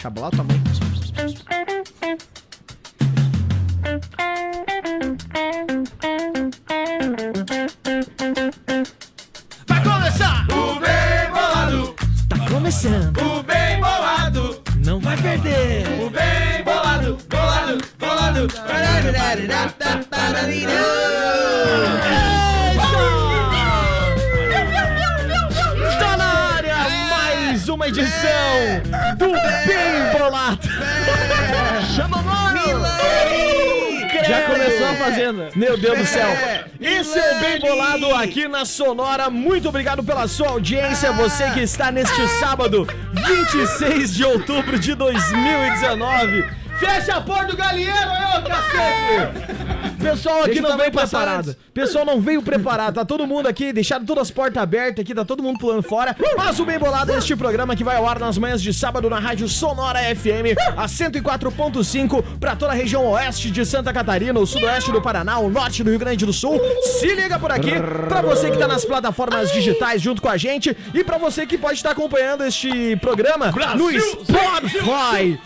Xabolar tua mãe. Fazenda. Meu Deus do céu. Esse é o Bem Bolado aqui na Sonora. Muito obrigado pela sua audiência. Você que está neste sábado, 26 de outubro de 2019. Fecha a porta do galinheiro, ô cacete! Pessoal aqui não veio preparado. Pessoal não veio preparado. Tá todo mundo aqui, deixaram todas as portas abertas aqui, tá todo mundo pulando fora. Mas o Bem Bolado é este programa que vai ao ar nas manhãs de sábado na Rádio Sonora FM, a 104.5 pra toda a região oeste de Santa Catarina, o sudoeste do Paraná, o norte do Rio Grande do Sul. Se liga por aqui, pra você que tá nas plataformas digitais junto com a gente e pra você que pode estar acompanhando este programa no Spotify.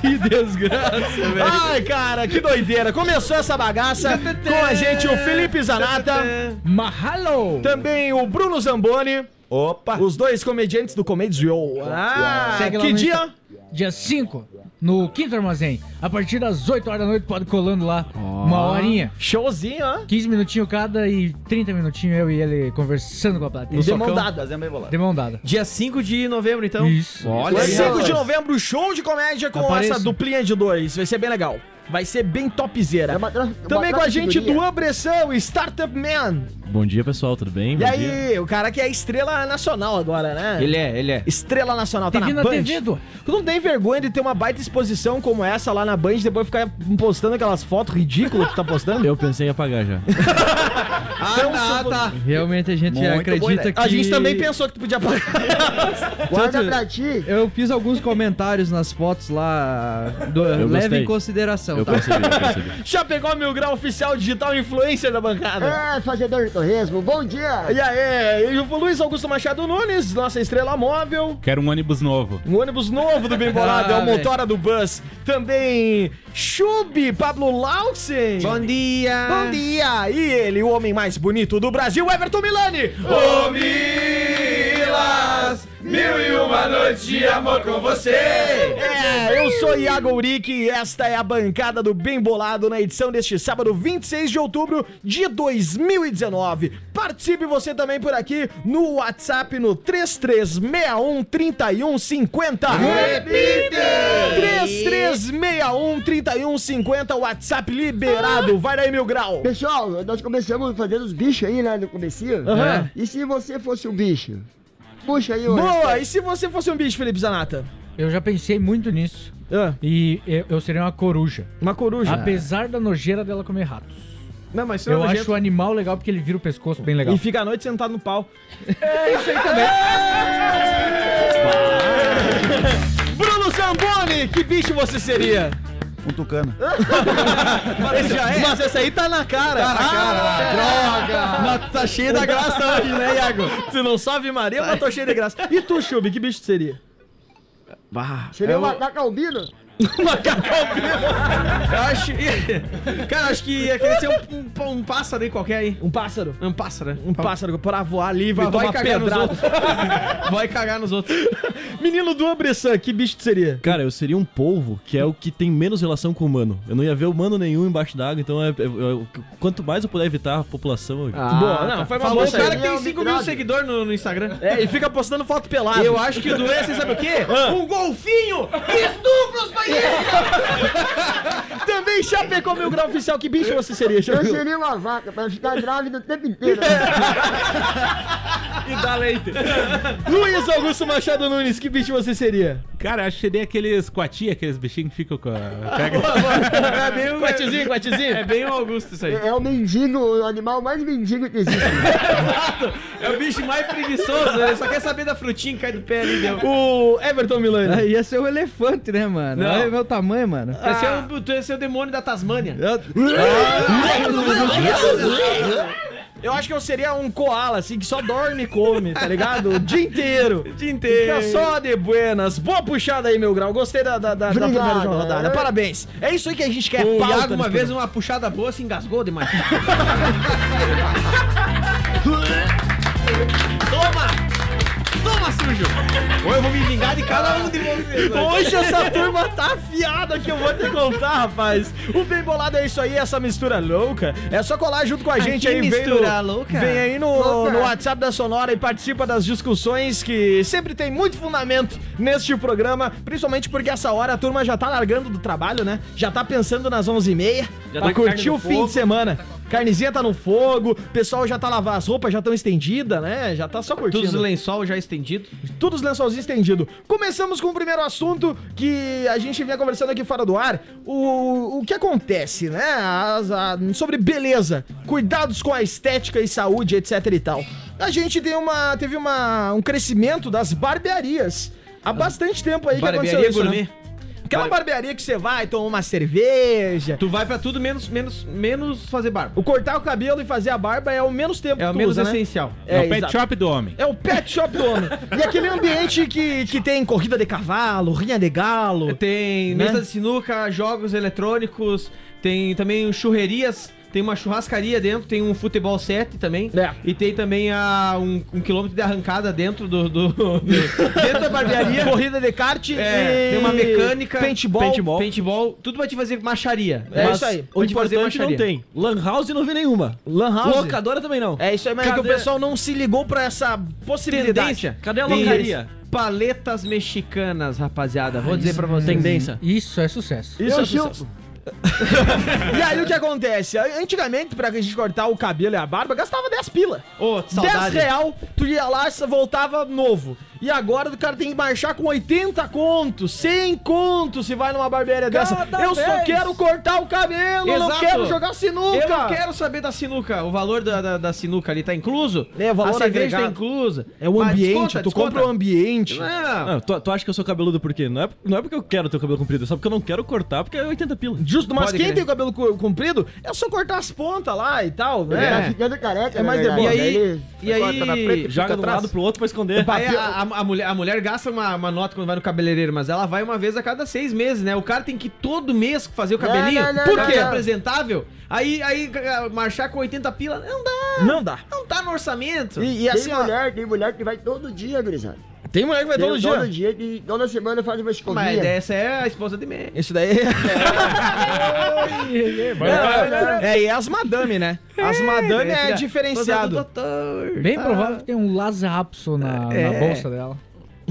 Que desgraça, velho. Ai, cara, que doideira. Começou essa bagaça com a gente o Felipe Zanata, Mahalo! também o Bruno Zamboni, Opa! os dois comediantes do Comédio. Ah, Segue lá que dia? Dia 5, no Quinto Armazém. A partir das 8 horas da noite, pode colando lá. Uma horinha. Showzinho, ó. 15 minutinhos cada e 30 minutinhos eu e ele conversando com a plateia. De mão dada. Fazendo bem bolado. De mão dada. Dia 5 de novembro, então. Isso. Olha aí, 5 rapaz. de novembro, show de comédia com essa duplinha de dois. Vai ser bem legal. Vai ser bem topzera. É Também uma com a gente figurinha. do Abressão, Startup Man. Bom dia, pessoal, tudo bem? E Bom dia. aí, o cara que é estrela nacional agora, né? Ele é, ele é. Estrela nacional, tá TV na Band. TV. Tu não tem vergonha de ter uma baita exposição como essa lá na Band e depois ficar postando aquelas fotos ridículas que tu tá postando? Eu pensei em apagar já. Ah, tá, tá. Realmente a gente Muito acredita ideia. que. A gente também pensou que tu podia pagar. Guarda pra ti. Eu fiz alguns comentários nas fotos lá. Do, leve gostei. em consideração, Eu tá? percebi, eu percebi. Já pegou mil grau oficial digital influencer da bancada? É, fazedor de torresmo, bom dia. E aí, e o Luiz Augusto Machado Nunes, nossa estrela móvel. Quero um ônibus novo. Um ônibus novo do Bem Bolado, é o Ah, motora do Bus. Também Chub, Pablo Lausen. Bom dia. Bom dia! E ele, o homem mais bonito do Brasil, Everton Milani. Ô Milas, mil e uma noites de amor com você. É, eu sou Iago Uric e esta é a bancada do Bem Bolado na edição deste sábado, 26 de outubro de 2019. Participe você também por aqui no WhatsApp no 3361 3150. Repite! 3361 3150, WhatsApp liberado. Vai daí, mil grau. Pessoal, nós começamos fazendo os bichos aí, né, no comecinho. Aham. E se você fosse um bicho? Puxa aí. Boa! E se você fosse um bicho, Felipe Zanata? Eu já pensei muito nisso. Ah, E eu, eu seria uma coruja. uma coruja. Apesar da nojeira dela comer ratos. Não, mas Eu acho o animal legal porque ele vira o pescoço bem legal. E fica a noite sentado no pau. Bruno Zamboni, que bicho você seria? Um tucano. Esse já é? Mas esse aí tá na cara. Tá na cara. droga. Mas tá cheio da graça hoje, né, Iago? Se não salve Maria, mas tô cheio de graça. E tu, Chubi, que bicho tu seria? Seria um macaco albino? Eu acho. Cara, acho que ia querer ser um, um, um pássaro aí qualquer aí. Um pássaro? Um pássaro, né? Um pássaro pra voar livre e Vai tomar cagar nos pedrada. outros. Vai cagar nos outros. Menino do Bressan, que bicho tu seria? Cara, eu seria um polvo, que é o que tem menos relação com o humano. Eu não ia ver humano nenhum embaixo d'água, então é, é- é- quanto mais eu puder evitar a população. eu- Boa, não, foi uma Falou o cara que tem Não, 5 Big mil seguidores no, no Instagram. É, e fica postando foto pelada. Eu acho que o doença, você sabe o quê? Ah. Um golfinho! Estupros, país! Também Chapecó Mil Grau Oficial, que bicho você seria, Eu seria uma vaca pra ficar grávida o tempo inteiro. E dá leite. Luiz Augusto Machado Nunes, que bicho você seria? Cara, acho que seria aqueles coati, aqueles bichinhos que ficam com a. Pega... É bem o Quatezinho, quatezinho. É bem o Augusto isso aí. É o mendigo, o animal mais mendigo que existe. É o bicho mais preguiçoso, ele só quer saber da frutinha que cai do pé ali, deu. O Everton Milani. Aí ia ser um elefante, né, mano? Não. Olha o meu tamanho, mano. Vai ser o, tu ia ser o demônio da Tasmânia. Eu acho que eu seria um koala, assim, que só dorme e come, tá ligado? O dia inteiro. O dia inteiro. Fica só de buenas. Boa puxada aí, meu grau. Gostei da, da, da, da primeira rodada. é. Parabéns. É isso aí que a gente quer. O pauta Iago, uma vez, uma puxada boa, se engasgou demais. Toma! Toma, sujo! Ou eu vou me vingar de cada um de vocês. Hoje essa turma tá afiada que eu vou te contar, rapaz. O Bem Bolado é isso aí, essa mistura louca. É só colar junto com a gente que aí. vem mistura no- louca. Vem aí no, Louca. no WhatsApp da Sonora e participa das discussões que sempre tem muito fundamento neste programa. Principalmente porque essa hora a turma já tá largando do trabalho, né? Já tá pensando nas 11h30 Já pra tá curtir o fim fogo. de semana. Carnezinha tá no fogo, o pessoal já tá lavando as roupas, já estão estendidas, né? Já tá só curtindo. Todos os lençol já estendidos. Todos os lençolzinhos estendidos. Começamos com o primeiro assunto que a gente vinha conversando aqui fora do ar. O, o que acontece, né? As- a- sobre beleza, cuidados com a estética e saúde, etc e tal. A gente tem uma, teve uma, um crescimento das barbearias. Há bastante tempo aí que Barbearia aconteceu isso, gourmet. né? Aquela barbearia que você vai, toma uma cerveja. Tu vai pra tudo menos, menos, menos fazer barba. O cortar o cabelo e fazer a barba é o menos tempo É que o tu menos usa, né? essencial. É, o pet exato. shop do homem. É o pet shop do homem. E aquele ambiente que, que tem corrida de cavalo, rinha de galo. Tem Né? mesa de sinuca, jogos eletrônicos, tem também churrerias, tem uma churrascaria dentro, tem um futebol 7 também. É. E tem também a, um, um quilômetro de arrancada dentro do. do- do- dentro da barbearia. Corrida de kart É, e... tem uma mecânica, Paintball. paintball. paintball, tudo vai te fazer macharia. É Mas isso aí. O Vai te fazer importante não tem. Lan House não vi nenhuma. Lan House. Locadora também não. É isso aí, mas é que o Cadê- pessoal não se ligou pra essa possibilidade. Tendência. Cadê a Tem locaria? Paletas mexicanas, rapaziada. Vou dizer pra vocês. Tendência. Isso é sucesso. Isso Eu é sucesso. E aí o que acontece? Antigamente, pra gente cortar o cabelo e a barba, gastava 10 pila. Ô, 10 saudade. real, tu ia lá e voltava novo. E agora o cara tem que marchar com 80 contos, 100 contos se vai numa barbearia dessa. Eu só vez. quero cortar o cabelo, eu não Exato. quero jogar sinuca. Eu não quero saber da sinuca. O valor da, da, da sinuca ali tá incluso? É, o valor a cerveja agregado. tá inclusa. É o Mas ambiente, desconta, tu desconta. compra o ambiente. Não, Ah, tu, tu acha que eu sou cabeludo por quê? Não é, não é porque eu quero ter o cabelo comprido, é só porque eu não quero cortar, porque é 80 pila. Justo, mas Pode quem crer. tem o cabelo co- comprido é só cortar as pontas lá e tal, Tá né? ficando careca, É na mais de boa. E aí- e aí- corta na frente, Joga fica de um atrás. lado pro outro pra esconder. Aí a, a- a mulher, a mulher gasta uma, uma nota quando vai no cabeleireiro, mas ela vai uma vez a cada seis meses, né? O cara tem que todo mês fazer o cabelinho. não, não, Por não, quê? não. apresentável. Aí, aí marchar com 80 pila, não dá. Não dá. Não tá no orçamento. E, e Tem assim, ó, mulher, tem mulher que vai todo dia, gurizada. tem mulher que vai Tem todo dia. Todo dia, e toda semana faz uma Mas escovinha. essa é a esposa de mim. Isso daí é. É, e as madame, né? As madame é diferenciado. Bem provável que tem um Lazapso na, na bolsa dela.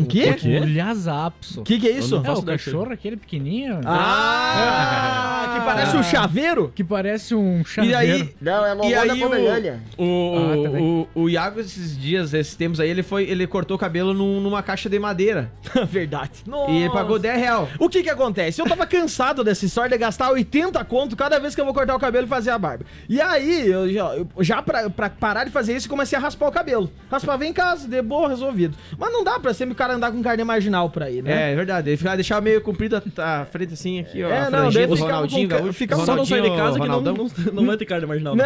O quê? Um Lazapso. O que, que é isso? É o cachorro aquele pequenininho. Ah, que parece um chaveiro? Que parece um E chaveiro. aí, Não, é E logo da aí o, o, Ah, tá o, o Iago, esses dias, esses tempos aí, ele foi, ele cortou o cabelo num- numa caixa de madeira. Verdade. E ele pagou 10 real. O que que acontece? Eu tava cansado dessa história de gastar 80 conto cada vez que eu vou cortar o cabelo e fazer a barba. E aí, eu já, eu já pra, pra parar de fazer isso, eu comecei a raspar o cabelo. Raspava em casa, de boa, resolvido. Mas não dá pra sempre o cara andar com carne marginal por aí, né? É, é verdade. Ele ficava, deixava meio comprido a, a frente assim, aqui, ó. É, não, daí do ficava Ronaldinho com ficava- Só não sai de casa que não, não, não vai ter carne marginal. Né?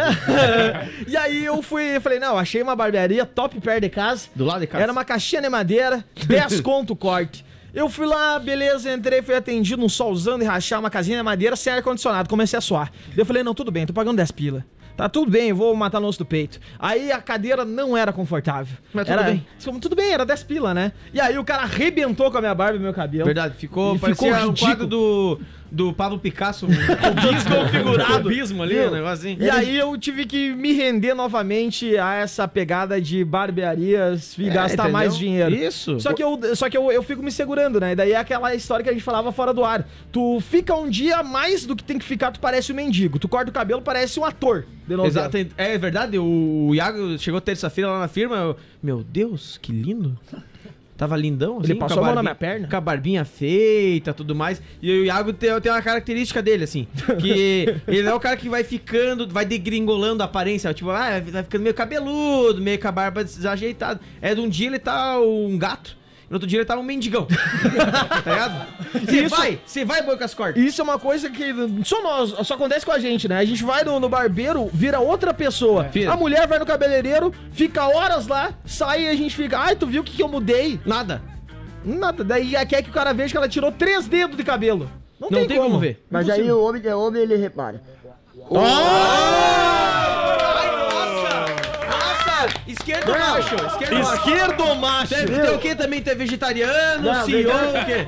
e aí eu fui, falei, não, achei uma barbearia top perto de casa. Do lado de casa. Era uma caixinha de madeira, 10 conto o corte. Eu fui lá, beleza, entrei, fui atendido, um solzão de rachar, uma casinha de madeira sem ar-condicionado. Comecei a suar. Daí eu falei, não, tudo bem, tô pagando 10 pila. Tá tudo bem, eu vou matar no osso do peito. Aí a cadeira não era confortável. Mas tudo era, bem. Tudo bem, era 10 pila, né? E aí o cara arrebentou com a minha barba e meu cabelo. Verdade, ficou, E parecia ficou um quadro do, do Pablo Picasso, configurado. Cubismo ali, Viu? um assim. E aí eu tive que me render novamente a essa pegada de barbearias e É, gastar entendeu? mais dinheiro. Isso. Só que, eu, só que eu, eu fico me segurando, né? E daí é aquela história que a gente falava fora do ar. Tu fica um dia mais do que tem que ficar, tu parece um mendigo. Tu corta o cabelo, parece um ator. Exato, é verdade, o, o Iago chegou terça-feira lá na firma, eu, meu Deus, que lindo. Tava lindão, assim, Ele passou a mão na minha perna? Com a barbinha feita, tudo mais. E o Iago tem, tem uma característica dele, assim, que ele é o cara que vai ficando, vai degringolando a aparência, tipo, ah, vai ficando meio cabeludo, meio com a barba desajeitada. É de um dia ele tá um gato, no outro dia ele tava um mendigão. tá ligado? Você Isso- vai, você vai, boi com as cordas. Isso é uma coisa que só nós, só acontece com a gente, né? A gente vai no, no barbeiro, vira outra pessoa. Vira. A mulher vai no cabeleireiro, fica horas lá, sai e a gente fica, ai, tu viu o que, que eu mudei? Nada. Nada. Daí quer que o cara veja que ela tirou três dedos de cabelo. Não, Não tem como ver. Mas aí o homem que é homem, ele repara. Ai, nossa! Nossa! Esquerdo ou macho? Esquerdo ou macho? Esquerdo macho. Deve ter o quê também? Ter vegetariano, Não, CEO, vegano. o quê?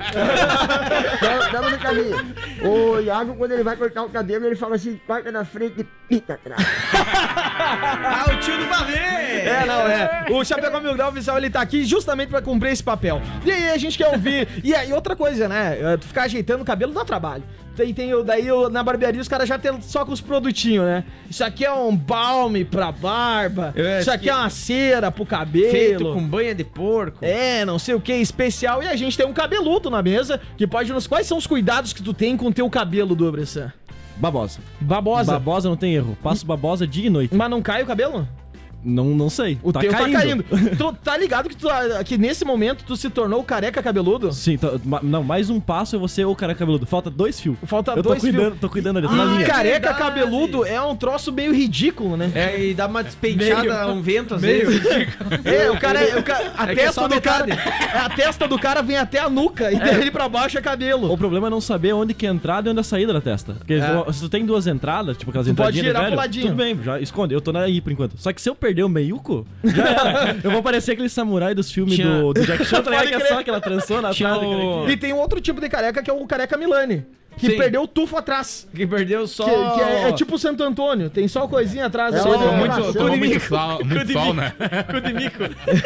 Estamos no caminho. O Iago, quando ele vai cortar o cabelo, ele fala assim, corta na frente e pinta atrás. Ah, o tio do Barrê! É, não, é. O Chapecó Mil Grau Oficial, ele tá aqui justamente pra cumprir esse papel. E aí a gente quer ouvir. E aí outra coisa, né? é, Tu ficar ajeitando o cabelo dá trabalho. Tem, tem, o- daí o- na barbearia os caras já tem só com os produtinhos, né? Isso aqui é um balme pra barba. É, isso aqui é uma cera pro cabelo. Feito com banha de porco. É, não sei o que, especial. E a gente tem um cabeludo na mesa que pode nos. Quais são os cuidados que tu tem com o teu cabelo, do Bressan? Babosa. Babosa. Babosa não tem erro. Passo babosa dia e noite. Mas não cai o cabelo? Não, não sei. O teu tá caindo. tu tá ligado que, tu, que nesse momento tu se tornou careca cabeludo? Sim, tá- ma- não, mais um passo e você é o cara cabeludo. Falta dois fios. Falta Eu tô dois cuidando, fios. tô cuidando ali, tô na E linha. careca verdade. cabeludo é um troço meio ridículo, né? É, e dá uma despenteada, um vento às Meio vezes. É, o cara, é- o ca- a É que é testa só do cara, metade. é, a testa do cara vem até a nuca e dele pra baixo é cabelo. O problema é não saber onde que é a entrada e onde é a saída da testa. Porque É. se tu tem duas entradas, tipo aquelas Tu pode entradinhas girar pro velho, ladinho. tudo bem, já esconde. Eu tô na aí por enquanto. Só que se eu perder o meiuco, já era. Eu vou parecer aquele samurai dos filmes Tinha- do, do Jack Chan, tá ligado? Que é só aquela transona Tinha atrás. o- aquele- E tem um outro tipo de careca que é o careca Milani. Que Sim. perdeu o tufo atrás. Que perdeu só. Que, que é, é tipo o Santo Antônio. Tem só coisinha atrás. É, só mas de- é Tomou muito- tomou tomou muito sol, muito sol, né?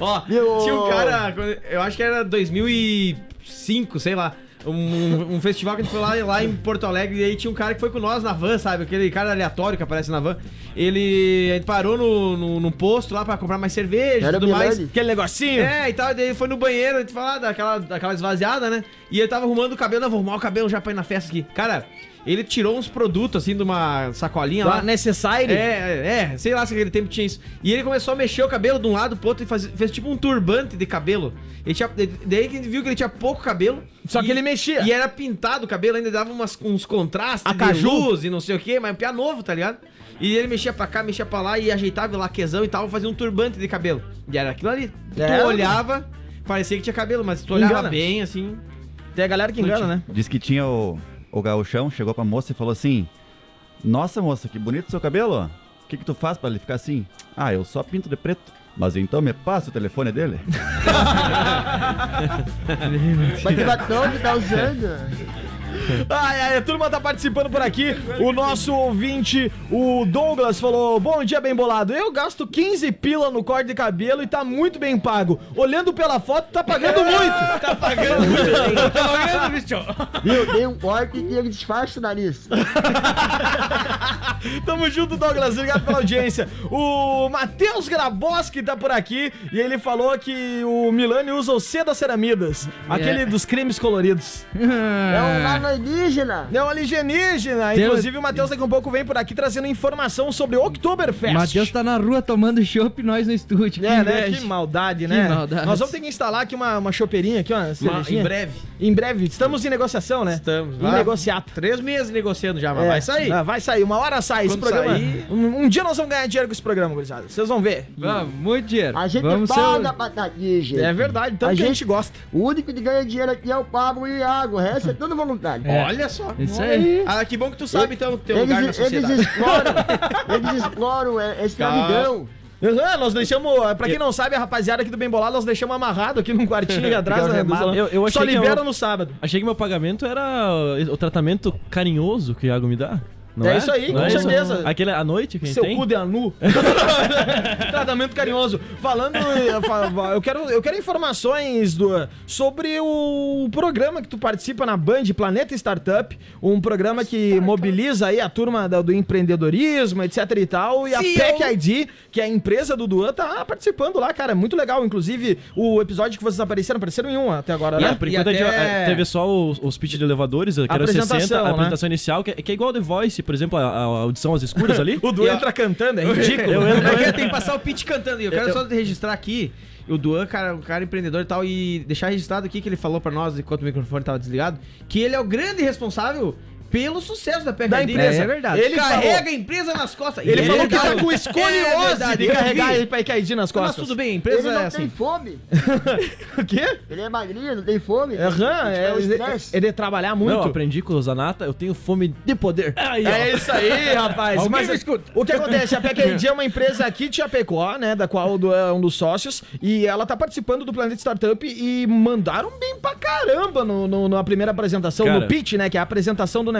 Ó, tinha um cara, quando- eu acho que era 2005, sei lá. Um, um festival que a gente foi lá, lá em Porto Alegre e aí tinha um cara que foi com nós na van, sabe? Aquele cara aleatório que aparece na van. Ele, parou no, no, no posto lá pra comprar mais cerveja e tudo mais. Aquele negocinho. É, e tal, daí ele foi no banheiro, a gente falou, daquela, daquela esvaziada, né? E ele tava arrumando o cabelo, não, vou arrumar o cabelo já pra ir na festa aqui. Cara, ele tirou uns produtos assim de uma sacolinha lá. Da Necessary. É, é, sei lá se aquele tempo tinha isso. E ele começou a mexer o cabelo de um lado pro outro e faz, fez tipo um turbante de cabelo. Ele tinha, daí que a gente viu que ele tinha pouco cabelo. Só e- que ele mexia. E era pintado o cabelo, ainda dava umas, uns contrastes A de caju. luz e não sei o que, mas pia novo, tá ligado? E ele mexia pra cá, mexia pra lá e ajeitava o laquezão e tal, fazia um turbante de cabelo. E era aquilo ali. É. Tu olhava, parecia que tinha cabelo, mas tu olhava Engana. bem, assim... Tem a galera que engana, né? Diz que tinha o, o gauchão, chegou pra moça e falou assim: Nossa moça, que bonito seu cabelo. O que, que tu faz pra ele ficar assim? Ah, eu só pinto de preto. Mas então me passa o telefone dele. Mas que batom que tá usando? Ai, ai, a turma tá participando por aqui. O nosso ouvinte, o Douglas, falou: Bom dia, bem bolado. Eu gasto 15 pila no corte de cabelo e tá muito bem pago. Olhando pela foto, tá pagando muito. Tá pagando muito. Tá pagando, bicho? Viu? Dei um corte e ele disfarça o nariz. Tamo junto, Douglas. Obrigado pela audiência. O Matheus Graboski tá por aqui e ele falou que o Milani usa o C das ceramidas, aquele dos cremes coloridos. É um alienígena. É um alienígena. Tem- Inclusive, o Matheus daqui a um pouco vem por aqui trazendo informação sobre o Oktoberfest. Matheus tá na rua tomando chopp e nós no estúdio. É, que né? Que maldade, né? maldade. Nós vamos ter que instalar aqui uma, uma chopeirinha aqui, ó. Uma- em breve. Em breve. Estamos em negociação, né? Estamos. Em Vai. negociato. Três meses negociando já, mas É. vai sair. Ah, vai sair, uma hora sai esse Quando programa. sair- Um, um dia nós vamos ganhar dinheiro com esse programa, gurizada. Vocês vão ver. Vamos, muito dinheiro. A gente Vamos paga ser... batatinha, gente. É verdade, tanto A que a gente- gente gosta. O único que ganha dinheiro aqui é o Pablo e a água. O resto é tudo voluntário. Olha só. Isso aí. Ah, que bom que tu sabe, então, teu lugar na Eles, eles sociedade. exploram, eles exploram é, a escravidão. Ah, nós deixamos, pra quem não sabe, a rapaziada aqui do Bem Bolado, nós deixamos amarrado aqui num quartinho aqui atrás. Né. Eu- eu achei Só que libera eu- no sábado. Achei que meu pagamento era o tratamento carinhoso que o Iago me dá. Não É isso aí, Não com isso? certeza. Aquele à noite que Seu tem? cu de anu. Tratamento carinhoso. Falando, eu eu quero, eu quero informações do, sobre o programa que tu participa na Band Planeta Startup, um programa que mobiliza aí a turma da- do empreendedorismo, etc e tal, e a CEO. PEC ID, que é a empresa do Duan, tá participando lá, cara, é muito legal. Inclusive, o episódio que vocês apareceram, apareceram em um até agora, É, né? por E enquanto a gente até- é, teve só os, os pitch de elevadores, que era os 60, Apresentação, a né? apresentação inicial, que, é- que é igual The Voice, por exemplo, a, a audição às escuras ali. O Duan entra cantando, é ridículo. Eu entro- Como é que? Tem que passar o pitch cantando. E eu quero Eu- só registrar aqui. O Duan, cara, um cara empreendedor e tal, e deixar registrado aqui que ele falou pra nós, enquanto o microfone tava desligado, que ele é o grande responsável pelo sucesso da. Da empresa. É, é verdade. Ele Ele carrega falou- a empresa nas costas. Ele E falou é que tá com É escoliose verdade, de eu carregar ele pra nas Mas costas. tudo bem, a Ele empresa não é assim. tem fome. O quê? Ele é magrinho, não tem fome. Aham, é, É o ele, ele trabalhar muito. Não, aprendi com o Zanata, eu tenho fome de poder. Aí. É isso aí, rapaz. Mas me escuta. o que acontece? A PKD é uma empresa aqui de Chapecó, né? Da qual é um dos sócios. E ela tá participando do Planeta Startup e mandaram bem pra caramba no, no- na primeira apresentação, Cara. no pitch, né? Que é a apresentação do negócio.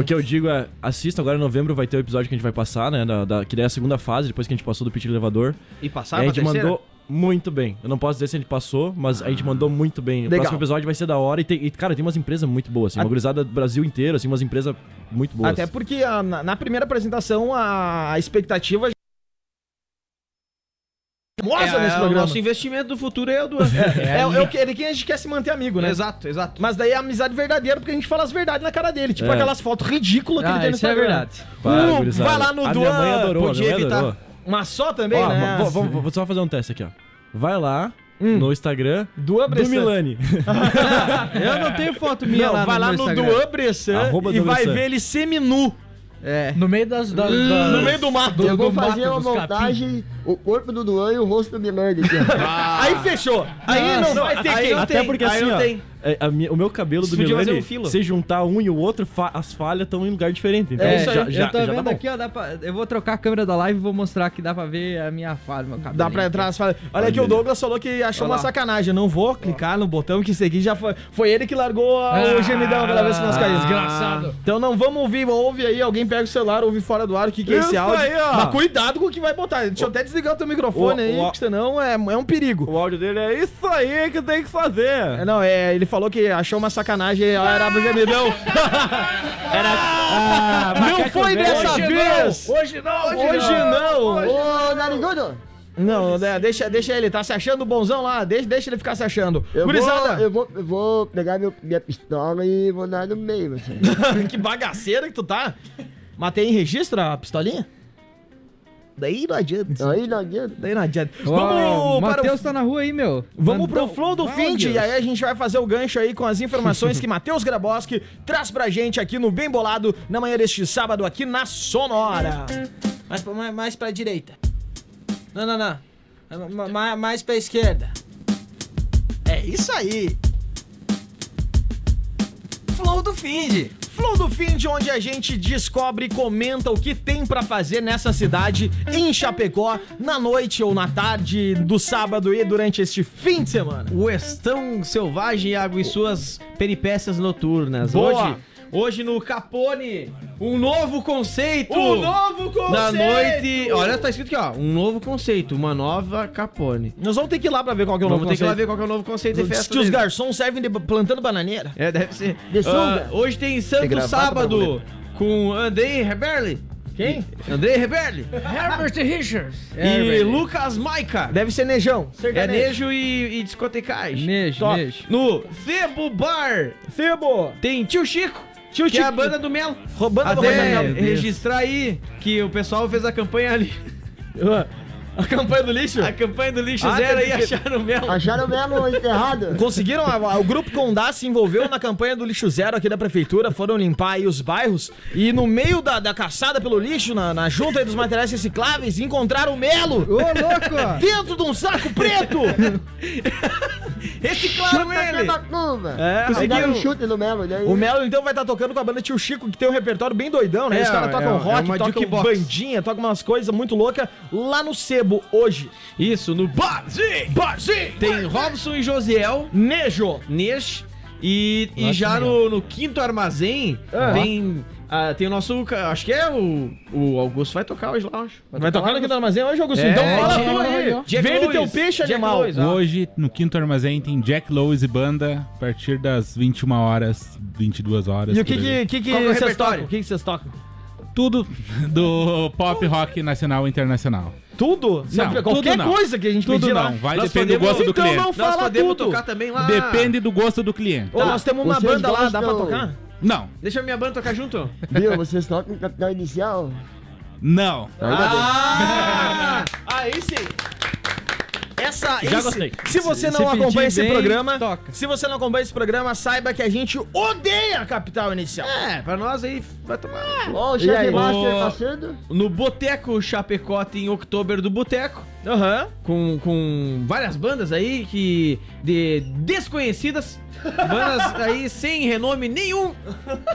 O que eu digo é, assista agora em novembro, vai ter o episódio que a gente vai passar, né? Da, da- que daí é a segunda fase, depois que a gente passou do pitch elevador. E E passava a gente terceira? mandou muito bem. Eu não posso dizer se a gente passou, mas a gente mandou muito bem. O Legal. próximo episódio vai ser da hora e, tem, e, cara, tem umas empresas muito boas, assim. Uma gurizada do Brasil inteiro, assim, umas empresas muito boas. Até porque a- na, primeira apresentação a expectativa. Famosa É, nesse é, o programa. nosso investimento do futuro é o Duan. É, é, o que ele a gente quer se manter amigo, né? Exato, exato. Mas daí é amizade verdadeira porque a gente fala as verdades na cara dele. Tipo É. aquelas fotos ridículas que ele Ah, tem no isso é Instagram. verdade. Para, Uh, vai lá no a Duan, minha adorou, podia minha evitar. adorou. Uma só também, Ó, né? vou, vou- vou só fazer um teste aqui, ó. Vai lá Hum. no Instagram Duan do. Milani. Eu não tenho foto minha Não, lá vai no lá no Instagram. Duan Bressan Arroba e vai Bressan. ver ele seminu É. No meio das... das, das no meio do mato. Eu vou do fazer uma dos capim. O corpo do Duan e o rosto do Milani aqui. ó. Aí fechou. Aí não vai ter aí quem. não Até tem, porque aí assim, não ó, tem. é, a minha- o meu cabelo do podia fazer Milani, um se juntar um e o outro, fa- as falhas estão em lugar diferente. Então É, isso já, já, eu tô já tá vendo bom. aqui, ó, dá pra, eu vou trocar a câmera da live e vou mostrar que dá pra ver a minha falha, meu cabelo. Dá pra entrar nas falas. Olha aqui, o Douglas falou que achou Olha uma lá. sacanagem. Não vou clicar no botão que isso aqui já foi. Foi ele que largou a- o gemidão pela vez que nós caímos. Desgraçado. Então não vamos ouvir, ouve aí, alguém pega o celular, ouve fora do ar o que, que é esse Isso áudio. aí, ó. Mas cuidado com o que vai botar. Deixa eu até desligar o teu microfone O- aí, o- porque senão é, é um perigo. O áudio dele é isso aí que tem que fazer. É, não, é, ele falou que achou uma sacanagem, era pro gemidão. era. não foi dessa Hoje vez! não, hoje não, Hoje não! Ô, narigudo, Não, né, deixa, deixa ele, tá se achando bonzão lá, deixa, deixa ele ficar se achando. eu vou, Gurizada, eu, vou, eu vou pegar meu- minha pistola e vou dar no meio, você. que bagaceira que tu tá. Matei em registro a pistolinha? Daí não adianta. Aí não adianta. Daí não adianta. Ó, Vamos o para o Matheus tá na rua aí, meu. Vamos Mandou- pro Flow do Deus. e aí a gente vai fazer o gancho aí com as informações que Matheus Graboski traz pra gente aqui no Bem Bolado na manhã deste sábado aqui na Sonora. Mais, pra- mais, mais pra direita. Não, não, não. Ma- ma- mais pra esquerda. É isso aí. Flow do Find. Flow do Find, onde a gente descobre e comenta o que tem pra fazer nessa cidade, em Chapecó, na noite ou na tarde do sábado e durante este fim de semana. O Estão Selvagem, Iago, e suas peripécias noturnas. Boa. Hoje, hoje no Capone, um novo conceito. O novo conceito! Na noite. Olha, tá escrito aqui, ó. Um novo conceito, uma nova Capone. Nós vamos ter que ir lá pra ver qual que é o Vamos novo ter que ir lá conceito. ver qual que é o novo conceito de Diz festa. que os garçons servem de plantando bananeira. É, deve ser. De sunga. Ah, hoje tem Santo pra Sábado com Andrei Reberli. Quem? Andrei Reberli. Herbert Richards. e Lucas Maica. Deve ser Nejão. É. Nejo e, e discotecagem. Nejo, Top. nejo. No Febo Bar Febo. tem Tio Chico. Tio que é a banda do Melo. Roubando do Melo. registrar aí que o pessoal fez a campanha ali. A campanha do lixo? A campanha do lixo Ah, zero que- acharam o Melo. Acharam mesmo enterrado? Conseguiram, a- a- o Grupo Condá se envolveu na campanha do lixo zero aqui da prefeitura, foram limpar aí os bairros e no meio da, da caçada pelo lixo, na, na junta aí dos materiais recicláveis, encontraram o Melo Ô, louco! dentro de um saco preto! Reciclaram Chuta ele. aqui da curva. É, um chute no Melo. Daí... O Melo então vai estar tocando com a banda Tio Chico, que tem um repertório bem doidão, né? É, Os caras é, tocam é rock, uma tocam jukebox. bandinha, tocam umas coisas muito loucas lá no Sebo hoje. Isso, no Barzinho. Barzinho! Tem Robson e Josiel, Nejo! Nesh. E, e já no, no quinto armazém Ah. tem, ah, tem o nosso. Acho que é o. O Augusto vai tocar hoje lá, acho. Vai tocar aqui no armazém hoje, Augusto? É, então fala Jack- tu aí. Jack Vende Lewis. teu peixe, Jack animal. Lewis, ó. Hoje, no Quinto Armazém, tem Jack Lowe's e banda, a partir das 21 horas, 22 horas. E o que que, que, que é o vocês repertório? tocam? O que que vocês tocam? Tudo do pop rock nacional e internacional. Tudo? Não, Qualquer tudo não. coisa que a gente Tudo pedir não, lá. vai Nós depender do podemos- gosto do Então cliente. não Nós fala podemos tudo. tocar também lá. Depende do gosto do cliente. Ô, nós temos uma Vocês banda lá, dá pra tocar? Não, Deixa a minha banda tocar junto. Viu? Vocês tocam Capital Inicial? Não. Ah, aí sim. Essa, Já esse- gostei. Se você Se- não se acompanha esse bem, programa, toca. se você não acompanha esse programa, saiba que a gente odeia a Capital Inicial. É, pra nós aí vai tomar. Ó, o E aí, chefe master passando. No Boteco Chapecó tem Oktober do Boteco. Aham. Com, com várias bandas aí que. de desconhecidas. Bandas aí sem renome nenhum.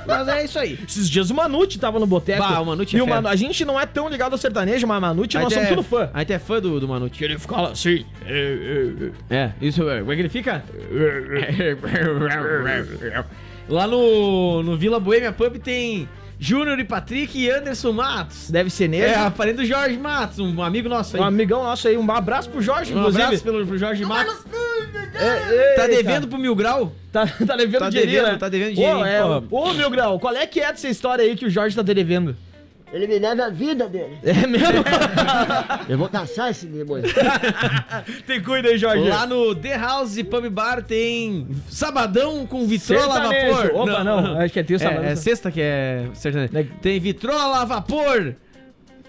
Mas é isso aí. Esses dias o Manute tava no boteco. Bah, o Manute é E o fera. Manu- a gente não é tão ligado ao sertanejo, mas Manute Aí nós somos é- tudo fã. Aí tu é fã do, do Manute. Ele fala assim. É, isso é. Como é que ele fica? Lá no, no Vila Boêmia Pub tem Júnior e Patrick e Anderson Matos. Deve ser nele. É, a parente do Jorge Matos, um amigo nosso aí. Um amigão nosso aí, um abraço pro Jorge, Um inclusive. abraço pelo, pro Jorge Matos. É, Tá eita. devendo pro Mil Grau? Tá, tá devendo Tá dinheiro, devendo, né? tá devendo Ô, dinheirinho. é, ô, meu grau, qual é que é dessa história aí que o Jorge tá te devendo? Ele me deve a vida dele. É mesmo? Eu vou caçar esse demônio. Te cuida aí, Jorge. Lá no The House Pub Bar tem Sabadão com vitrola a vapor. Opa, não, acho que é trio Sabadão. É, é sexta que é sertanejo. Tem vitrola a vapor.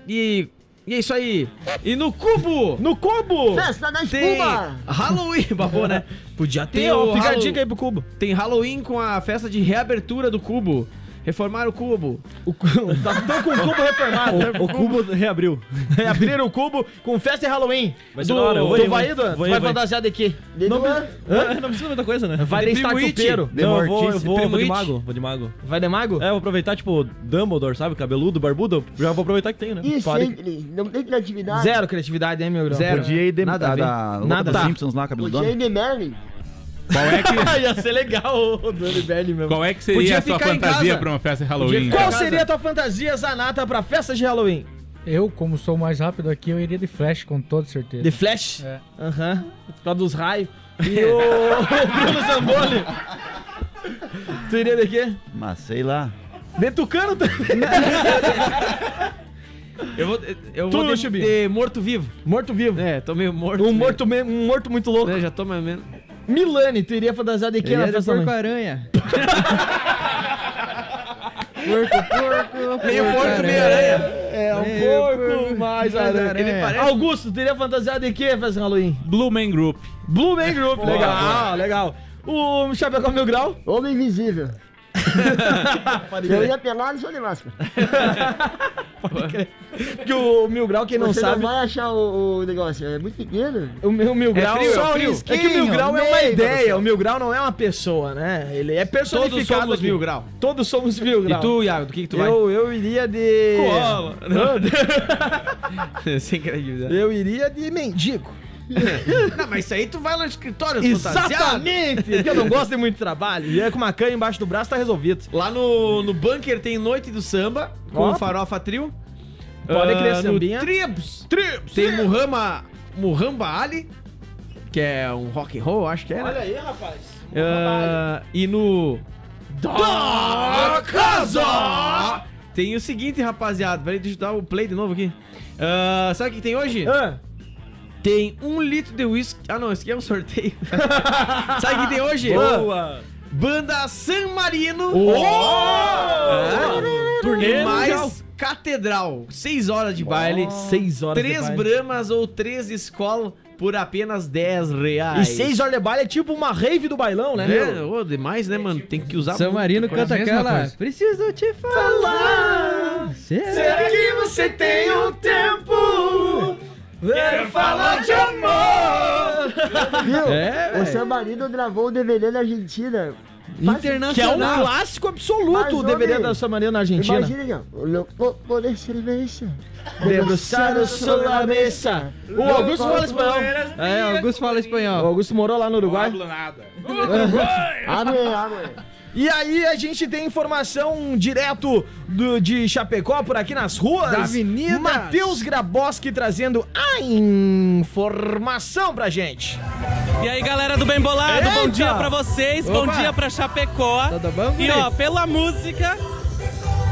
E, e é isso aí. E no Cubo No Cubo! Festa da tem espuma. Halloween, babou, né? Podia Tem ter, ó, o fica a dica aí pro Cubo. Tem Halloween com a festa de reabertura do Cubo. Reformar o Cubo. O, cu- tá tão com o Cubo reformado. O, o cubo reabriu. Reabriram o Cubo com festa e Halloween. Vai ser do, da hora, eu vou do ir, ir. Vaído, ir, vai vou ir. fantasiar de quê? De Não. Hã? não precisa muita coisa, né? Vai de startupeiro. Não, eu vou, eu vou, Primo vou de mago, vou de mago. Vai de mago? É, eu vou aproveitar, tipo, Dumbledore, sabe? Cabeludo, barbudo. Já vou aproveitar que tem, né? Ih, Pode- simples. Não tem criatividade. Zero criatividade, hein, meu grau? Zero. Podia ir de, Nada da, da Nada. Simpsons lá, O cabeludona. Jane Merlin. Qual é que, Ia ser legal o Dani Belly mesmo. qual é que seria Podia a sua ficar em fantasia casa. pra uma festa de Halloween? Qual seria a tua fantasia, Zanata, pra festa de Halloween? Eu, como sou mais rápido aqui, eu iria de flash com toda certeza. De Flash? É. Aham. Por causa dos raios. E o, o Bruno Zamboni? tu iria de quê? Mas sei lá. De Tucano também. Eu vou, eu Tu, vou de, Chubinho. de morto-vivo. Morto-vivo. É, tô meio morto. Um meio- morto, me- um morto muito louco. É, já tô mais ou menos. Milani, tu iria fantasiar de quê Ele na de festa da mãe? porco-aranha. porco, porco, Meio porco, meio aranha. É, um Meu porco porco, mais mais aranha. aranha. Ele parece- Augusto, tu iria fantasiar de quê na festa de Halloween? Blue Man Group. Blue Man Group, legal, boa. legal. O Chapecó Mil Grau? Homem invisível. Eu ia pelado, sou de máscara. Porque o Mil Grau, quem não Você sabe, não vai achar o, o negócio. É muito pequeno. o meu Mil Grau frio, é só frio. isso. É que o Mil Grau é uma ideia, o Mil Grau não é uma pessoa, né? Ele é personificado. Todos somos aqui. mil grau. Todos somos Mil E Grau. tu, Iago, do que, que tu vai? eu, eu iria de. Koala. Sem credibilidade. Eu iria de mendigo. Não, mas isso aí tu vai lá no escritório fantasiado. Exatamente! Porque eu não gosto de muito trabalho. E é com uma canha embaixo do braço tá resolvido. Lá no, no bunker tem Noite do Samba, com Ó. farofa trio. Pode Ah, crer, no sambinha. Tribos. Tribos. Tem Muhamba, Muhamba Ali, que é um rock and roll, acho que é, né? aí, rapaz. Ah, e no Da Casa tem o seguinte, rapaziada. Peraí, deixa eu dar o play de novo aqui. Ah, sabe o que tem hoje? Ah, Tem um litro de whisky. Ah, não, esse aqui é um sorteio. sabe o que tem hoje? Boa! Banda San Marino. Oh! Turnê E mais mundial. Catedral. Seis horas de baile. Seis horas de Três baile. bramas ou três escola por apenas 10 reais. E seis horas de baile é tipo uma rave do bailão, né? É, ô, demais, né, mano? Tem que usar São. Marino canta aquela. Preciso te falar. Será? Será que você tem um tempo? Quero falar de amor. Viu? É, o. San Marino gravou o DVD na Argentina. Que é um Internacional. clássico absoluto Mas, o DVD homem, da sua maneira na Argentina. Imagina aqui, ó. O louco por cerveja. Debruçado sobre a mesa. O Augusto fala espanhol. É, Augusto fala O espanhol. Augusto morou lá no Uruguai. Não nada. Abre, abre. E aí a gente tem informação direto do- de Chapecó por aqui nas ruas. Da avenida. Matheus Graboski trazendo a informação pra gente. E aí, galera do Bem Bolado, bom Eita! dia pra vocês, bom Opa! dia pra Chapecó. Tudo bom, E ó, pela música,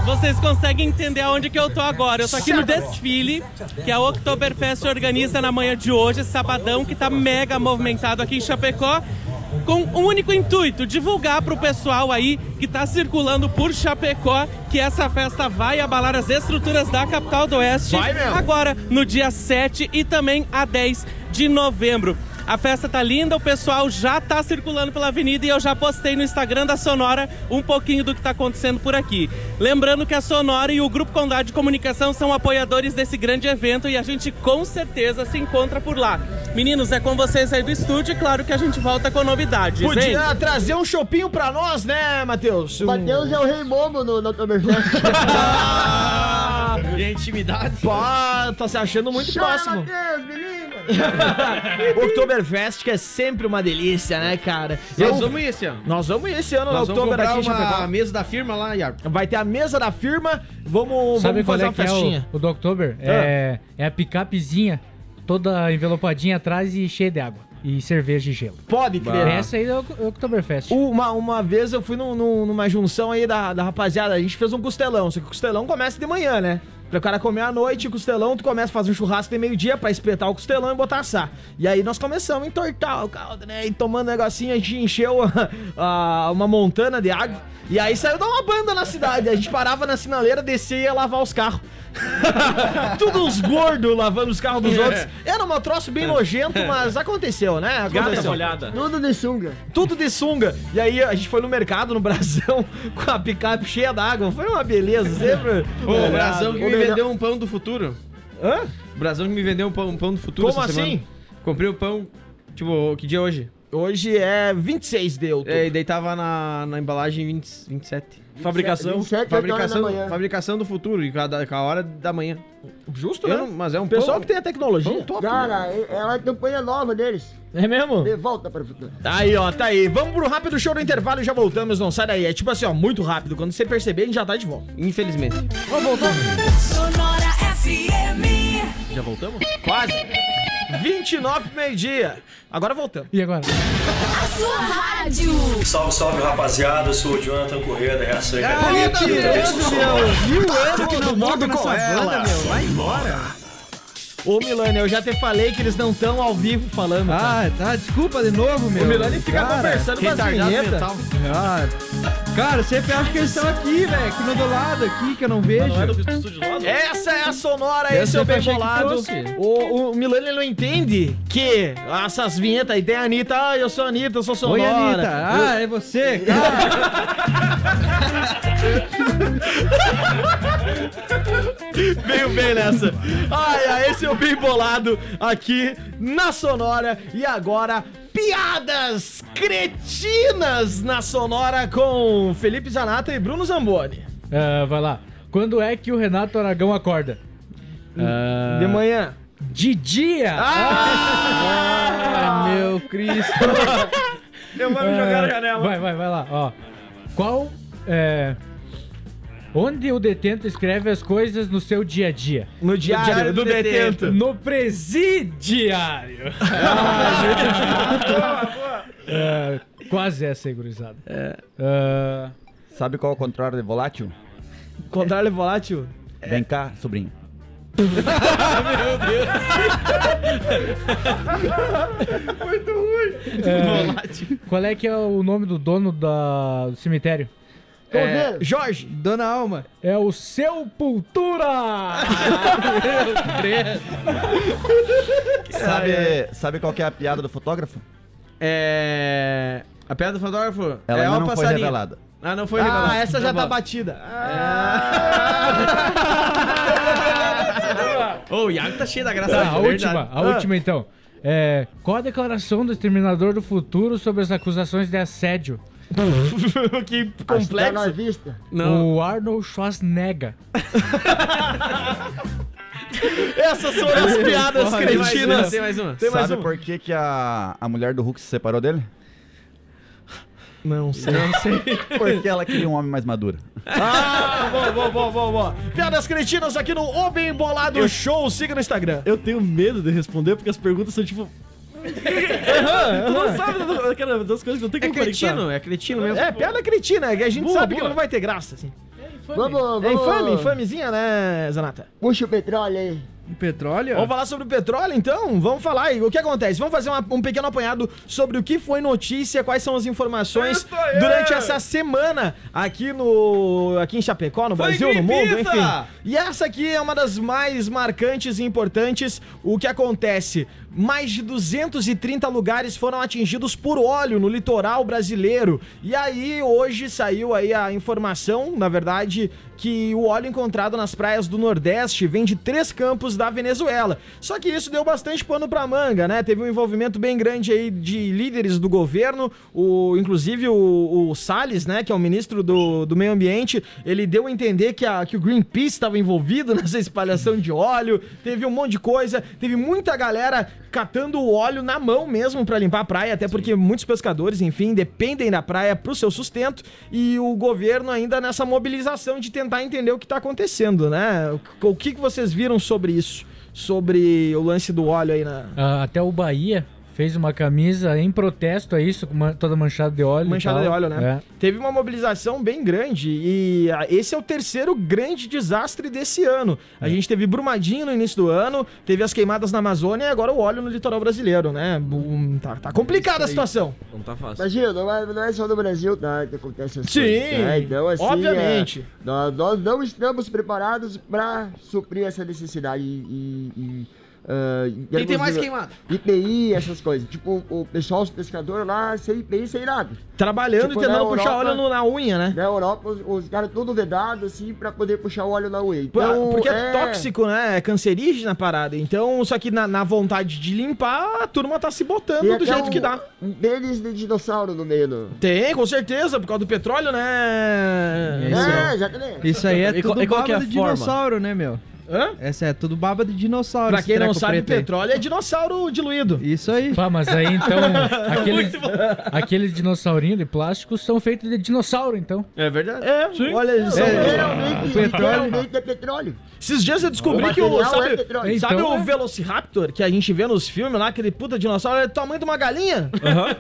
vocês conseguem entender aonde que eu tô agora. Eu tô aqui no desfile, que a Oktoberfest organiza na manhã de hoje, sabadão, que tá mega movimentado aqui em Chapecó. Com um único intuito, divulgar pro pessoal aí que tá circulando por Chapecó que essa festa vai abalar as estruturas da capital do Oeste. Agora, no dia 7 e também a 10 de novembro. A festa tá linda, o pessoal já tá circulando pela avenida e eu já postei no Instagram da Sonora um pouquinho do que tá acontecendo por aqui. Lembrando que a Sonora e o Grupo Condado de Comunicação são apoiadores desse grande evento e a gente com certeza se encontra por lá. Meninos, é com vocês aí do estúdio e claro que a gente volta com novidades, hein? Podia trazer um chopinho pra nós, né, Matheus? Um... Matheus é o rei bobo no, no. Ah, e a intimidade? Pô, tá se achando muito Chora, próximo. Matheus, me liga. Oktoberfest que é sempre uma delícia, né, cara? Nós Eu- vamos ir esse ano. Nós vamos esse ano Nós no vamos Oktober comprar aqui em uma Chapecó. mesa da firma lá, Iago. Vai ter a mesa da firma, vamos, Sabe vamos qual fazer é uma que é festinha. o, o do Oktober? É, é a picapezinha, toda envelopadinha atrás e cheia de água. E cerveja e gelo. Pode crer. Essa aí é o o Oktoberfest. Uma, uma vez eu fui num- num- numa junção aí da, da rapaziada, a gente fez um costelão, só que o costelão começa de manhã, né? Pra o cara comer à noite, costelão, tu começa a fazer um churrasco de meio-dia pra espetar o costelão e botar assar. E aí nós começamos a entortar o caldo, né? E tomando negocinho, a gente encheu a- a- uma montana de água. E aí saiu dar uma banda na cidade. A gente parava na sinaleira, descia e ia lavar os carros. Tudo uns gordos lavando os carros dos outros. Era um troço bem nojento, mas aconteceu, né? Aconteceu. molhada. Tudo de sunga. Tudo de sunga. E aí a gente foi no mercado, no Brasão, com a picape cheia d'água. Foi uma beleza, sempre. Ô, o Brasão que O me melhor- vendeu um pão do futuro. Hã? O Brasão que me vendeu um pão, um pão do futuro Como essa semana. assim? Comprei o pão, tipo, que dia é hoje? Hoje é 26 de outubro. É, e daí tava na, na embalagem 20, 27. Fabricação. 27 horas da Fabricação, manhã. fabricação do futuro, e com a, com a hora da manhã. Justo, Eu né? não- mas é um Pessoal pão- que tem a tecnologia. top. Cara, é é uma campanha nova deles. É mesmo? De volta para o futuro. Aí, ó, tá aí. Vamos pro rápido show do intervalo e já voltamos. Não sai daí. É tipo assim, ó, muito rápido. Quando você perceber, a gente já tá de volta. Infelizmente. Vamos voltar. Sonora FM. Já voltamos? Quase. 29 pro meio-dia. Agora voltamos. E agora? A sua rádio. Salve, salve rapaziada, eu sou o Jonathan Corrêa da Reação Viu ano que não volta com ela. meu. Vai embora. Ô, Milani, eu já te falei que eles não estão ao vivo falando. cara. Ah, tá, desculpa de novo, meu. o Milani fica Cara, conversando com as vinhetas. Ah, cara, eu sempre acho que eles estão aqui, velho, aqui no do lado, aqui, que eu não vejo. Essa é a sonora, Eu esse é o bem que bolado. O, o Milani não entende que essas vinhetas aí tem a Anitta, ah, eu sou a Anitta, eu sou sonora. Oi, Anitta. Ah, é você? Cara, Veio bem nessa. Ai, ai, esse é o bem bolado aqui na Sonora. E agora, piadas cretinas na Sonora com Felipe Zanata e Bruno Zamboni. Ah, vai lá. Quando é que o Renato Aragão acorda? Ah, De manhã. De dia! ah, meu Cristo. Eu vou me jogar na Ah, janela. Vai, vai, vai lá, ó. Qual é. Onde o detento escreve as coisas no seu dia a dia? No diário, diário do do detento. No presidiário! É, quase essa aí, gurizada. Ah, Sabe qual é o contrário de volátil? Contrário volátil. Vem cá, sobrinho. qual é que é o nome do dono da- do cemitério? É, Jorge. Dona Alma. É o Sepultura! Sabe, sabe qual que é a piada do fotógrafo? É. A piada do fotógrafo? Ela é ainda não foi revelada. Ah, não foi Ah, revelada. essa já Então tá bom. batida. Ô, o Iago tá cheio da graça. Tá, a é última, verdade. a última então. É, qual a declaração do Exterminador do Futuro sobre as acusações de assédio? que Complexo. complexo. à vista. Não. O Arnold Schwarzenegger. Essas foram as piadas Porra, tem mais uma, cretinas. tem mais uma. Tem mais Sabe uma? por que, que a, a mulher do Hulk se separou dele? Não sei. Não sei. Porque ela queria um homem mais maduro. Ah, boa, boa, boa, boa, boa. Piadas cretinas aqui no O Bem Bolado Show. Siga no Instagram. Eu tenho medo de responder porque as perguntas são tipo. Tu não sabe da- cara, das coisas que não tem É como conectar. cretino, é cretino mesmo. É, piada cretina, é que a gente Boa, sabe que boa. não vai ter graça, assim. Vamos, vamos. É infame, infamezinha, né, Zanata? Puxa o petróleo aí. Petróleo? Vamos falar sobre o petróleo, então? Vamos falar aí. O que acontece? Vamos fazer uma- um pequeno apanhado sobre o que foi notícia, quais são as informações durante essa semana aqui no aqui em Chapecó, no Foi Brasil, no mundo, enfim. E essa aqui é uma das mais marcantes e importantes. O que acontece? Mais de 230 lugares foram atingidos por óleo no litoral brasileiro. E aí, hoje saiu aí a informação, na verdade, que o óleo encontrado nas praias do Nordeste vem de três campos da Venezuela. Só que isso deu bastante pano pra manga, né? Teve um envolvimento bem grande aí de líderes do governo, o, inclusive o, o Salles, né, que é o ministro do, do meio ambiente, ele deu a entender que, a, que o Greenpeace estava envolvido nessa espalhação de óleo, teve um monte de coisa, teve muita galera catando o óleo na mão mesmo pra limpar a praia, até porque muitos pescadores, enfim, dependem da praia pro seu sustento e o governo ainda nessa mobilização de tentar entender o que tá acontecendo, né? O, o que, que vocês viram sobre isso? Sobre o lance do óleo aí na. Ah, até o Bahia fez uma camisa em protesto a isso, toda manchada de óleo. e Manchada de óleo, né? É. Teve uma mobilização bem grande e ah, esse é o terceiro grande desastre desse ano. É. A gente teve Brumadinho no início do ano, teve as queimadas na Amazônia e agora o óleo no litoral brasileiro, né? Um, Tá, tá complicada a situação. Não tá fácil. Imagina, não é, não é só no Brasil tá, que acontece essas Sim, coisas. né? Então, assim, obviamente. é, nós, nós não estamos preparados para suprir essa necessidade. E, e, ah, em Quem tem mais queimado? IPI, essas coisas. Tipo, o pessoal, os pescadores lá, sem IPI, sem nada. Trabalhando Tipo, e tentando na puxar Europa- óleo no- na unha, né? Na Europa, os, os caras tudo vedados, assim, pra poder puxar o óleo na unha. Então, Porque é, tóxico, né? É cancerígena a parada. Então, só que na, na vontade de limpar, a turma tá se botando Tem do jeito um- que dá. Um pênis de dinossauro no meio do... Tem, com certeza, por causa do petróleo, né? É, exatamente. Isso aí é E tudo e qual que é a de forma? dinossauro, né, meu? Hã? Essa é tudo baba de dinossauro. Pra quem não sabe, petróleo é dinossauro diluído. Isso aí. Pá, mas aí então, aqueles, aqueles dinossaurinhos de plástico são feitos de dinossauro, então. É verdade? É, olha, eles são... Literalmente, o petróleo- literalmente é petróleo. Esses dias eu descobri O que o. material é Sabe, petróleo. sabe Então, o é. Velociraptor que a gente vê nos filmes lá, aquele puta dinossauro, é do tamanho de uma galinha?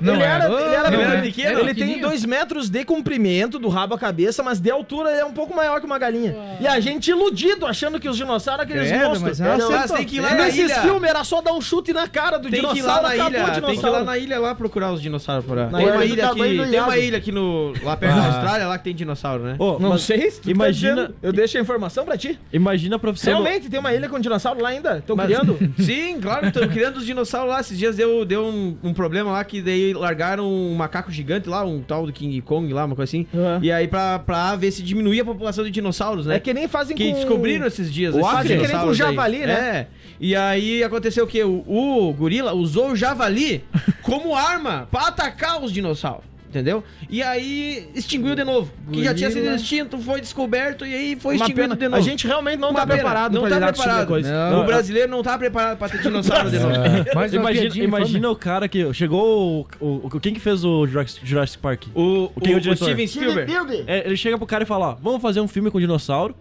Não ele, é. era, ele era Não bem é. pequeno. Era Ele tem dois metros de comprimento do rabo à cabeça, mas de altura ele é um pouco maior que uma galinha. E a gente iludido, achando que os dinossauros eram aqueles Credo, monstros. mas é Não, seta. tem que ir lá na Nesses filmes era só dar um chute na cara do Tem que ir dinossauro, lá na ilha, tem que ir dinossauro. lá na ilha lá procurar os dinossauros por lá. Na Tem uma do ilha aqui, tem uma ilha aqui no lá perto da Ah. Austrália lá que tem dinossauro, né? Ô, Não sei se tá imagina- dizendo. Eu deixo a informação pra ti. Imagina a profissão. Realmente, tem uma ilha com dinossauro lá ainda. Estão criando. Sim, claro, estão criando os dinossauros lá. Esses dias deu, deu um, um problema lá que daí largaram um macaco gigante lá, um tal do King Kong lá, uma coisa assim. Uhum. E aí pra, pra ver se diminuía a população de dinossauros, né? É que nem fazem que com... descobriram esses dias. O Acre, que nem com dinossauros aí. javali, né? É. E aí aconteceu o quê? O, o gorila usou o javali como arma pra atacar os dinossauros. Entendeu? E aí extinguiu de novo. Que já tinha sido extinto, foi descoberto e aí foi Uma extinguido pena. de novo. A gente realmente não Uma tá pena. preparado não pra tá lidar tipo de preparado. coisa. Não. O brasileiro não tá preparado pra ter dinossauro de novo. Mas uma Imagina, piadinha imagina o cara que. Chegou o, o- o- Quem que fez o Jurassic, Park? O, Quem é o o, o? Steven Steven Spielberg. Spielberg. É, ele chega pro cara e fala: ó, vamos fazer um filme com dinossauro.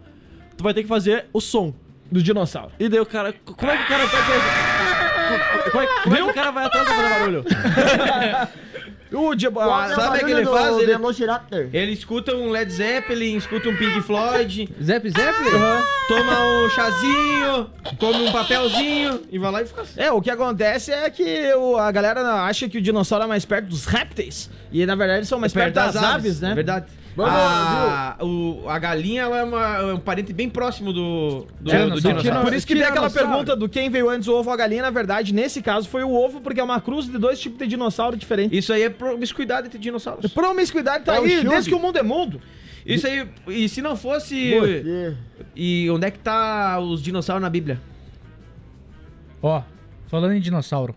Tu vai ter que fazer o som. Do dinossauro. E daí o cara. Como é que o cara vai fazer? Como é, como é que o cara vai atrás pra fazer barulho? O de... Qual ah, é o sabe barulho aquele do faz? Ele-? Ele escuta um Led Zeppelin, escuta um Pink Floyd, Zep Zeppelin? toma um chazinho, come um papelzinho e vai lá e fica assim. É, o que acontece é que o- a galera acha que o dinossauro é mais perto dos répteis. E na verdade eles são mais perto, das, aves, né? É verdade. Vamos, a, o, a galinha ela é, uma- é um parente bem próximo do, do, É, do dinossauro. Por isso que tem aquela pergunta do quem veio antes, o ovo ou a galinha. Na verdade, nesse caso, foi o ovo, porque é uma cruz de dois tipos de dinossauro diferentes. Isso aí é promiscuidade entre dinossauros. Promiscuidade tá É aí, desde que o mundo é mundo. Isso aí, e se não fosse. Você. E onde é que tá os dinossauros na Bíblia? Ó, falando em dinossauro.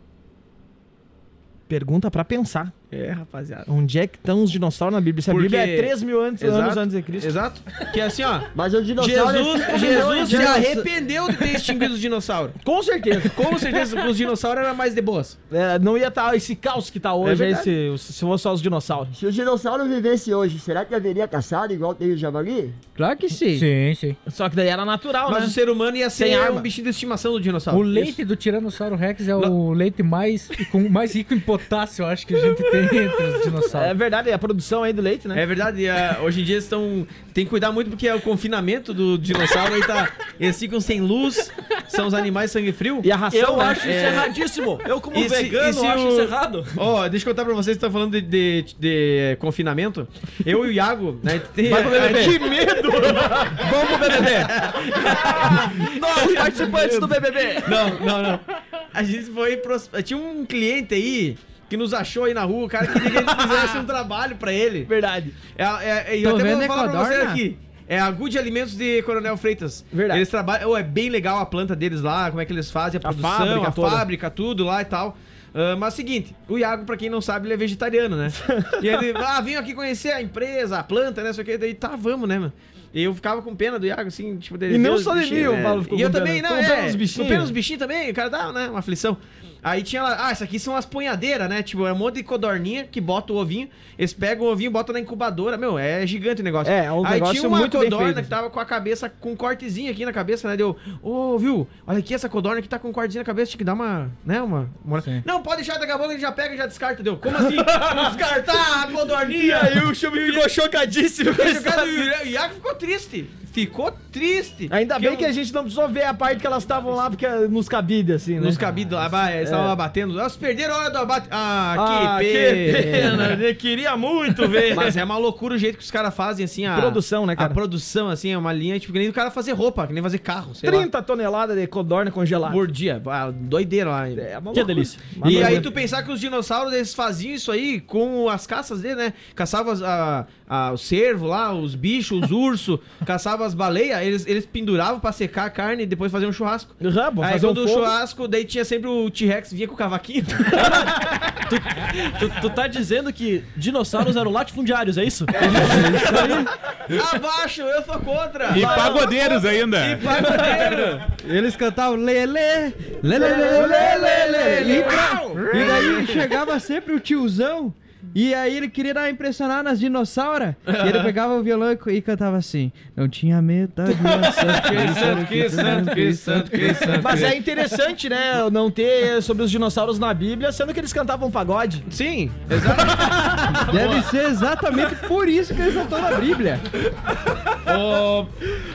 Pergunta pra pensar. É, rapaziada. Onde é que estão os dinossauros na Bíblia? Se a Porque- Bíblia é 3 mil antes, anos antes de Cristo. Exato. Que é assim, ó. Mas o dinossauro Jesus, é Jesus se de anos. arrependeu de ter extinguido os dinossauros. Com certeza. Com certeza, os dinossauros eram mais de boas. É, não ia estar esse caos que tá hoje, É esse, se fosse só os dinossauros. Se o dinossauro vivesse hoje, será que haveria caçado igual tem o javali? Claro que sim. Sim, sim. Só que daí era natural, Mas né? o ser humano ia Sem ser arma. um bichinho de estimação do dinossauro. O leite do Tiranossauro Rex é o leite mais, com, mais rico em potássio, eu acho, que a gente tem entre os É dinossauros. verdade, a produção aí do leite, né? É verdade, e, ah, hoje em dia eles estão. Tem que cuidar muito porque é o confinamento do dinossauro aí tá. Eles ficam sem luz, são os animais sangue frio. E a ração, Eu né? acho isso erradíssimo. Eu, como E se- vegano, e se acho o- isso errado. Ó, deixa eu contar pra vocês que estão falando de, de- de confinamento. Eu e o Iago, né? Tem, Vai pro BBB. Que medo! Vamos pro BBB. Nós, participantes do BBB. Não, não, não. A gente foi pros... Tinha um cliente aí que nos achou aí na rua, o cara queria que a gente fizesse um trabalho pra ele. Verdade. É, é, é, e eu Tô até vendo vou falar pra vocês né? aqui. É a Good Alimentos de Coronel Freitas. Verdade. Eles trabalham. oh, é bem legal a planta deles lá, como é que eles fazem a produção, a fábrica fábrica, toda. tudo lá e tal. Ah, mas é o seguinte, o Iago, pra quem não sabe, ele é vegetariano, né? e ele, ah, vim aqui conhecer a empresa, a planta, né? Só que daí tá, vamos, né, mano? E eu ficava com pena do Iago, assim, tipo, dele. E não os só de mim, bichinhos, o né? Paulo ficou E eu com pena. também, não, pena é. dos bichinhos. Com pena dos bichinhos também, o cara dá, né? Uma aflição. Aí tinha lá, ah, isso aqui são as punhadeiras, né? Tipo, é um monte de codorninha que bota o ovinho, eles pegam o ovinho e botam na incubadora. Meu, é gigante o negócio. É, é um Aí negócio tinha uma muito codorna feito. que tava com a cabeça, com um cortezinho aqui na cabeça, né? Deu, ô, viu? Olha aqui essa codorna que tá com um cortezinho na cabeça, tinha que dar uma, né? Uma. uma... Não, pode deixar, daqui a pouco gente já pega e já descarta, deu. Como assim? Descartar a codorninha? E aí o Chubby ficou chocadíssimo e o Iago ficou triste. Ficou triste. Ainda bem eu- que a gente não precisou ver a parte que elas estavam lá, porque é nos cabides, assim, né? Nos cabidos lá, bah, eles estavam É. abatendo. Eles perderam a hora do abate. Ah, Ah, que que pena. pena, eu queria muito ver. Mas é uma loucura o jeito que os caras fazem, assim, a... Produção, né, cara? A produção, assim, é uma linha, tipo, que nem o cara fazer roupa, que nem fazer carro, sei lá. 30 toneladas de codorna congelada. Por dia. Ah, doideira lá. É uma Que loucura. delícia. Uma E aí tu pensar que os dinossauros eles faziam isso aí com as caças dele, né? Caçavam as- a, a- o cervo lá, os bichos, os ursos, caçavam as baleias, eles, eles penduravam pra secar a carne e depois faziam um churrasco. Uhum, vamos aí fazer um quando o churrasco, daí tinha sempre o T-Rex, vinha com o cavaquinho. Tu, tu tá dizendo que dinossauros eram latifundiários, é isso? Abaixo, eu sou contra. E pagodeiros ainda. E pagodeiro. Eles cantavam lele, lele, lele, lele, lele. E, pra- e daí chegava sempre o tiozão. E aí ele queria dar uma impressionar nas dinossauras. E ele pegava o violão e, e cantava assim: Não tinha medo da Que santo, que santo, que santo, que santo. Mas é interessante, né, não ter sobre os dinossauros na Bíblia, sendo que eles cantavam pagode. Sim, exatamente. Deve ser exatamente por isso que eles não estão na Bíblia. Ô,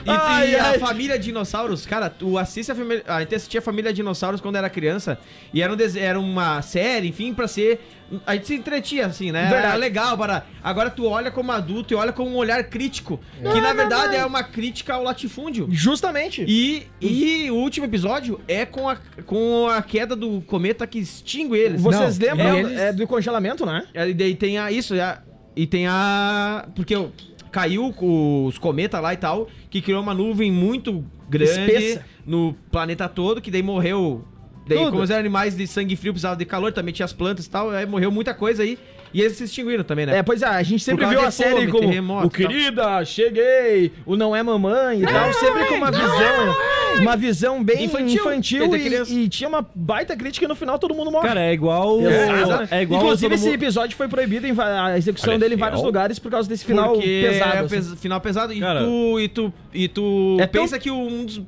e Ai, e a ai. família dinossauros, cara, tu assiste a família. A gente assistia a família dinossauros quando era criança. E era, um dese- era uma série, enfim, pra ser. A gente se entretia, assim, né? Era legal para. Agora tu olha como adulto e olha com um olhar crítico. que na verdade é uma crítica ao latifúndio. Justamente. E, e o último episódio é com a, com a queda do cometa que extingue eles. Vocês Não, lembram eles- é, do congelamento, né? É, E daí tem a, isso, a- e tem a. Porque o- caiu os cometas lá e tal, que criou uma nuvem muito grande Espessa. no planeta todo, que daí morreu. Daí, Tudo. como os animais de sangue frio precisavam de calor, também tinha as plantas e tal, aí morreu muita coisa aí. E eles se extinguiram também, né? É, pois é, a gente sempre viu a série fome, como terremoto o e tal. Querida, cheguei, o Não É Mamãe e tal, sempre com uma visão, uma visão bem Infantil. infantil, e, e tinha uma baita crítica e no final todo mundo morre. Cara, é igual. Exato. É igual Inclusive, esse mundo- episódio foi proibido em a execução dele em vários lugares por causa desse final Porque pesado. é assim. pes- final pesado. E Cara. tu. E tu, e tu É tão- pensa que um dos,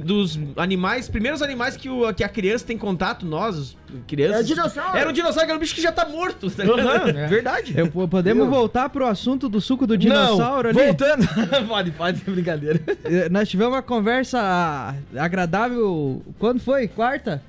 dos animais, primeiros animais que, o, que a criança tem contato, nós, os crianças. É dinossauro. Era um dinossauro, que era um bicho que já tá morto. Tá ligado? Aham, Verdade. Eu- podemos voltar pro assunto do suco do dinossauro Não, ali? voltando. pode, pode, brincadeira. Eh, Nós tivemos uma conversa agradável. Quando foi? Quarta?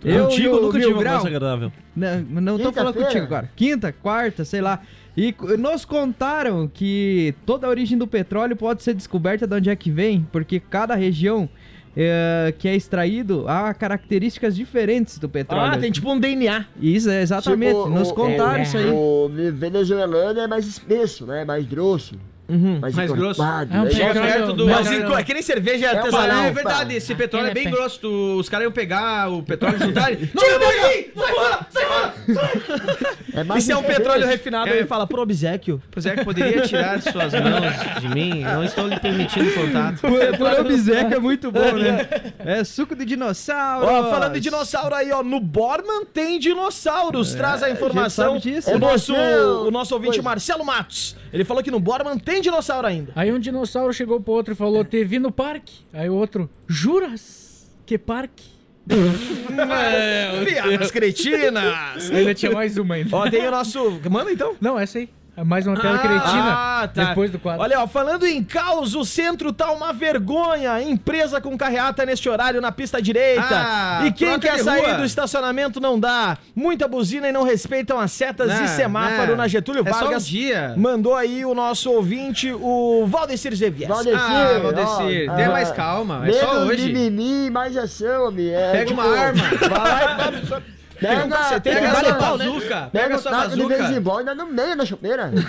Contigo, e eu nunca tive uma conversa agradável. Não, não tô falando contigo agora. Quinta, quarta, sei lá. E nos contaram que toda a origem do petróleo pode ser descoberta de onde é que vem, porque cada região eh, que é extraído há características diferentes do petróleo. Ah, tem tipo um DNA. Isso, é exatamente. Tipo, nos o- contaram o- isso aí. O venezuelano é mais espesso, né? Mais grosso. Uhum. Mais, Mais grosso. É um Chega perto do. Mas é que nem cerveja É artesanal. é verdade, esse petróleo é bem é grosso. tu- os caras iam pegar o petróleo e juntarem. Tira daqui! Sai fora! Sai fora! É mais E se é um petróleo refinado, É. ele fala pro obsequio. É, que poderia tirar suas mãos de mim. Não estou lhe permitindo contato. Por, por obséquio é muito bom, né? É suco de dinossauro. Ó, falando de dinossauro aí, ó, no Borman tem dinossauros. Traz a informação. É, sabe disso. O É nosso, o nosso ouvinte Pois. Marcelo Matos. Ele falou que no Borman tem dinossauro ainda. Aí um dinossauro chegou pro outro e falou: Te vi no parque. Aí o outro: Juras? Que parque? Piadas cretinas. Ainda tinha mais uma ainda. Ó, tem o nosso. Manda então. Não, essa aí. Mais uma tela cretina Ah, tá. depois do quadro. Olha, ó, falando em caos, o centro tá uma vergonha. Empresa com carreata neste horário na pista direita. Ah, e quem quer sair rua. do estacionamento não dá. Muita buzina e não respeitam as setas Não, e semáforo não. na Getúlio É só um Vargas. dia. Mandou aí o nosso ouvinte, o Valdecir Zevies. Valdecir, Ah, Valdecir, ó, dê ah, mais calma, é só hoje. mimimi, mais ação, amigo. É, Pega tipo, uma arma. Vai lá Pega, Você tem que pega, dar sua- legal, né? bazuca, Pega pega o sua taco de bazuca. beisebol e dá no meio da chopeira.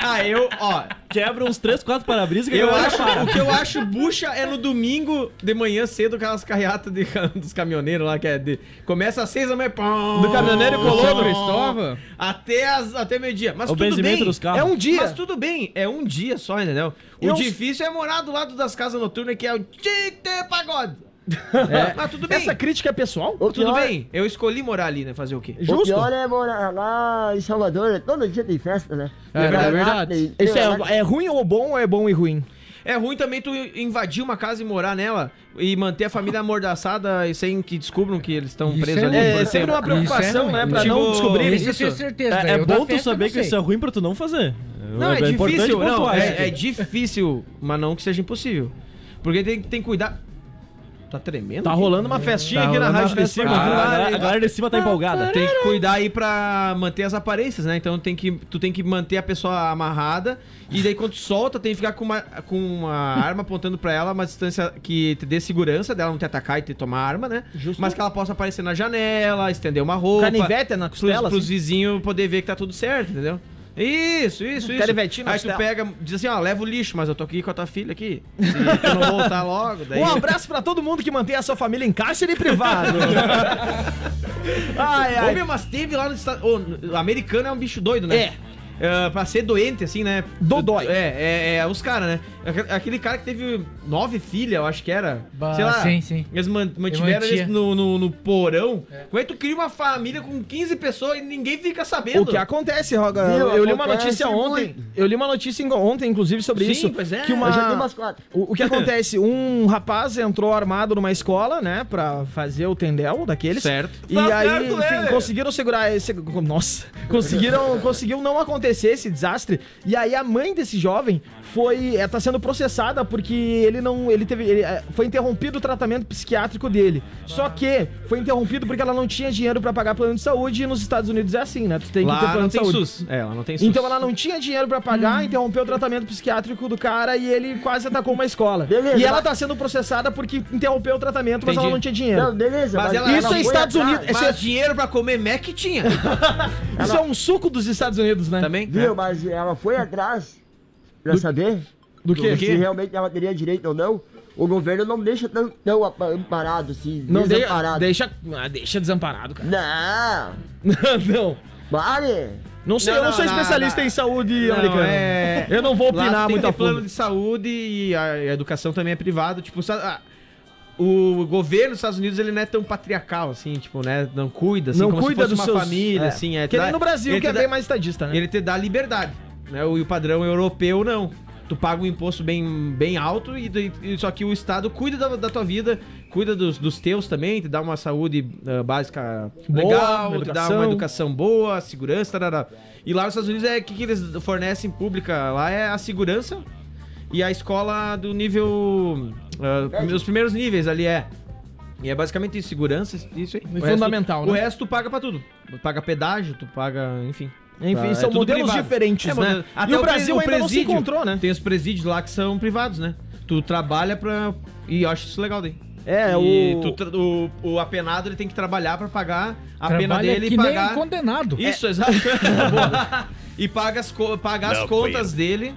Ah, eu, ó, Quebra uns 3, 4 para-brisa que eu acho, para. o que eu acho bucha é no domingo de manhã cedo, aquelas carreatas de- dos caminhoneiros lá, que é de, começa às seis da manhã, pão, Do caminhoneiro e Colombo. Cristóvão. até, as, até meio-dia. Mas O tudo bem, dos carros. É um dia. Mas tudo bem, é um dia só, entendeu? O E eu- difícil é morar do lado das casas noturnas, que é o Tite Pagode. Mas tudo bem. Essa crítica é pessoal? O Tudo pior- bem, eu escolhi morar ali, né? Fazer o quê? O Justo. pior é morar lá em Salvador, todo dia tem festa, né? É verdade, Lá verdade. Isso é, é ruim ou bom ou é bom e ruim? É ruim também tu invadir uma casa e morar nela e manter a família amordaçada e sem que descubram que eles estão presos é ali. É sempre uma preocupação, ruim. né? Pra Tipo, não descobrir Isso isso. certeza. É, é bom tu saber que isso é ruim pra tu não fazer. Não, é, importante difícil, não, é, é difícil, mas não que seja impossível. Porque tem, tem que cuidar. Tá tremendo? Tá aqui? rolando uma festinha Tá aqui na rádio de cima. viu? a galera- a galera de cima tá empolgada. Tem que cuidar aí pra manter as aparências, né? Então tem que, tu tem que manter a pessoa amarrada e daí quando tu solta tem que ficar com uma, com uma arma apontando pra ela, uma distância que te dê segurança dela não te atacar e te tomar arma, né? Justo. Mas que ela possa aparecer na janela, estender uma roupa. Canivete na pros, costela, pros assim? vizinhos poder ver que tá tudo certo, entendeu? Isso, isso, isso. Canivetinho na Aí tu costela. pega, diz assim, ó, leva o lixo, mas eu tô aqui com a tua filha aqui. Se tu não voltar logo, daí... Um abraço pra todo mundo que mantém a sua família em cárcere privado. ai, Ô, ai. meu, mas teve lá no estado. Ô, o americano é um bicho doido, né? É. É, pra ser doente, assim, né? Dodói. É, é, é os caras, né? Aquele- cara que teve nove filhas, eu acho que era. Bah, sei lá. sim, sim. Eles man- mantiveram eles no, no, no porão. Como é que tu cria uma família com 15 pessoas e ninguém fica sabendo? O que acontece, Roga? Viu? Eu li uma notícia ontem. muito. Eu li uma notícia ontem, inclusive, sobre Sim, isso. pois é. Que Eu já uma. umas quatro. O, o que acontece? Um rapaz entrou armado numa escola, né? Pra fazer o tendel daqueles. Certo. E Tá aí, certo, enfim, né? conseguiram segurar esse. Nossa! Conseguiram, conseguiu não acontecer esse desastre. E aí a mãe desse jovem foi. É, tá sendo processada porque ele não. Ele teve. ele, é, foi interrompido o tratamento psiquiátrico dele. Só que foi interrompido porque ela não tinha dinheiro pra pagar plano de saúde e nos Estados Unidos é assim, né? Tu tem que ter Lá plano não de tem saúde. SUS. É, lá não tem SUS. Então ela não tinha dinheiro pra pagar, interrompeu o tratamento psiquiátrico do cara e ele quase atacou uma escola. Beleza, e ela mas- tá sendo processada porque interrompeu o tratamento, mas Entendi. ela não tinha dinheiro. Não, beleza, Mas mas, ela- Isso é foi Estados atrás. Unidos. Mas dinheiro pra comer Mac tinha. Isso é um suco dos Estados Unidos, né? Também? Viu, mas ela foi atrás pra saber Do quê? se realmente ela teria direito ou não. O governo não deixa tão, tão amparado assim, Não de- desamparado. deixa, ah, deixa desamparado, cara. Não, não. vale. Não sei, Não, eu não sou não, especialista não. em saúde Não, americana. é- Eu não vou opinar muito que a ter plano fundo. de saúde e a, educação também é privado. Tipo, o governo dos Estados Unidos ele não é tão patriarcal assim, tipo, né? Não cuida, assim, Não como cuida se fosse dos uma seus- família, é. assim. É, Que nem dá- no Brasil, ele que é te bem dá- mais estadista, né? Ele te dá liberdade, né? O, e o padrão europeu não. Tu paga um imposto bem, bem alto e, e- só que o Estado cuida da, da tua vida, cuida dos, dos teus também, te dá uma saúde ah, básica Boa, legal, te dá uma educação boa, segurança, tarará. E lá nos Estados Unidos é o que, que eles fornecem pública lá é a segurança e a escola do nível. ah, os primeiros níveis ali é. E é basicamente isso, segurança, isso aí. O resto- fundamental, O né? resto tu paga pra tudo. Tu paga pedágio, tu paga, enfim. Enfim, Tá, são tudo modelos privado. diferentes, É, né? modelo- E o pre- Brasil ainda não se encontrou, né? Tem os presídios lá que são privados, né? Tu trabalha pra. E eu acho isso legal daí. É, E o... tu o, o apenado ele tem que trabalhar pra pagar a pena Trabalha dele que e nem pagar. um condenado. Isso, exato. Boa. e paga as, co- paga as contas dele.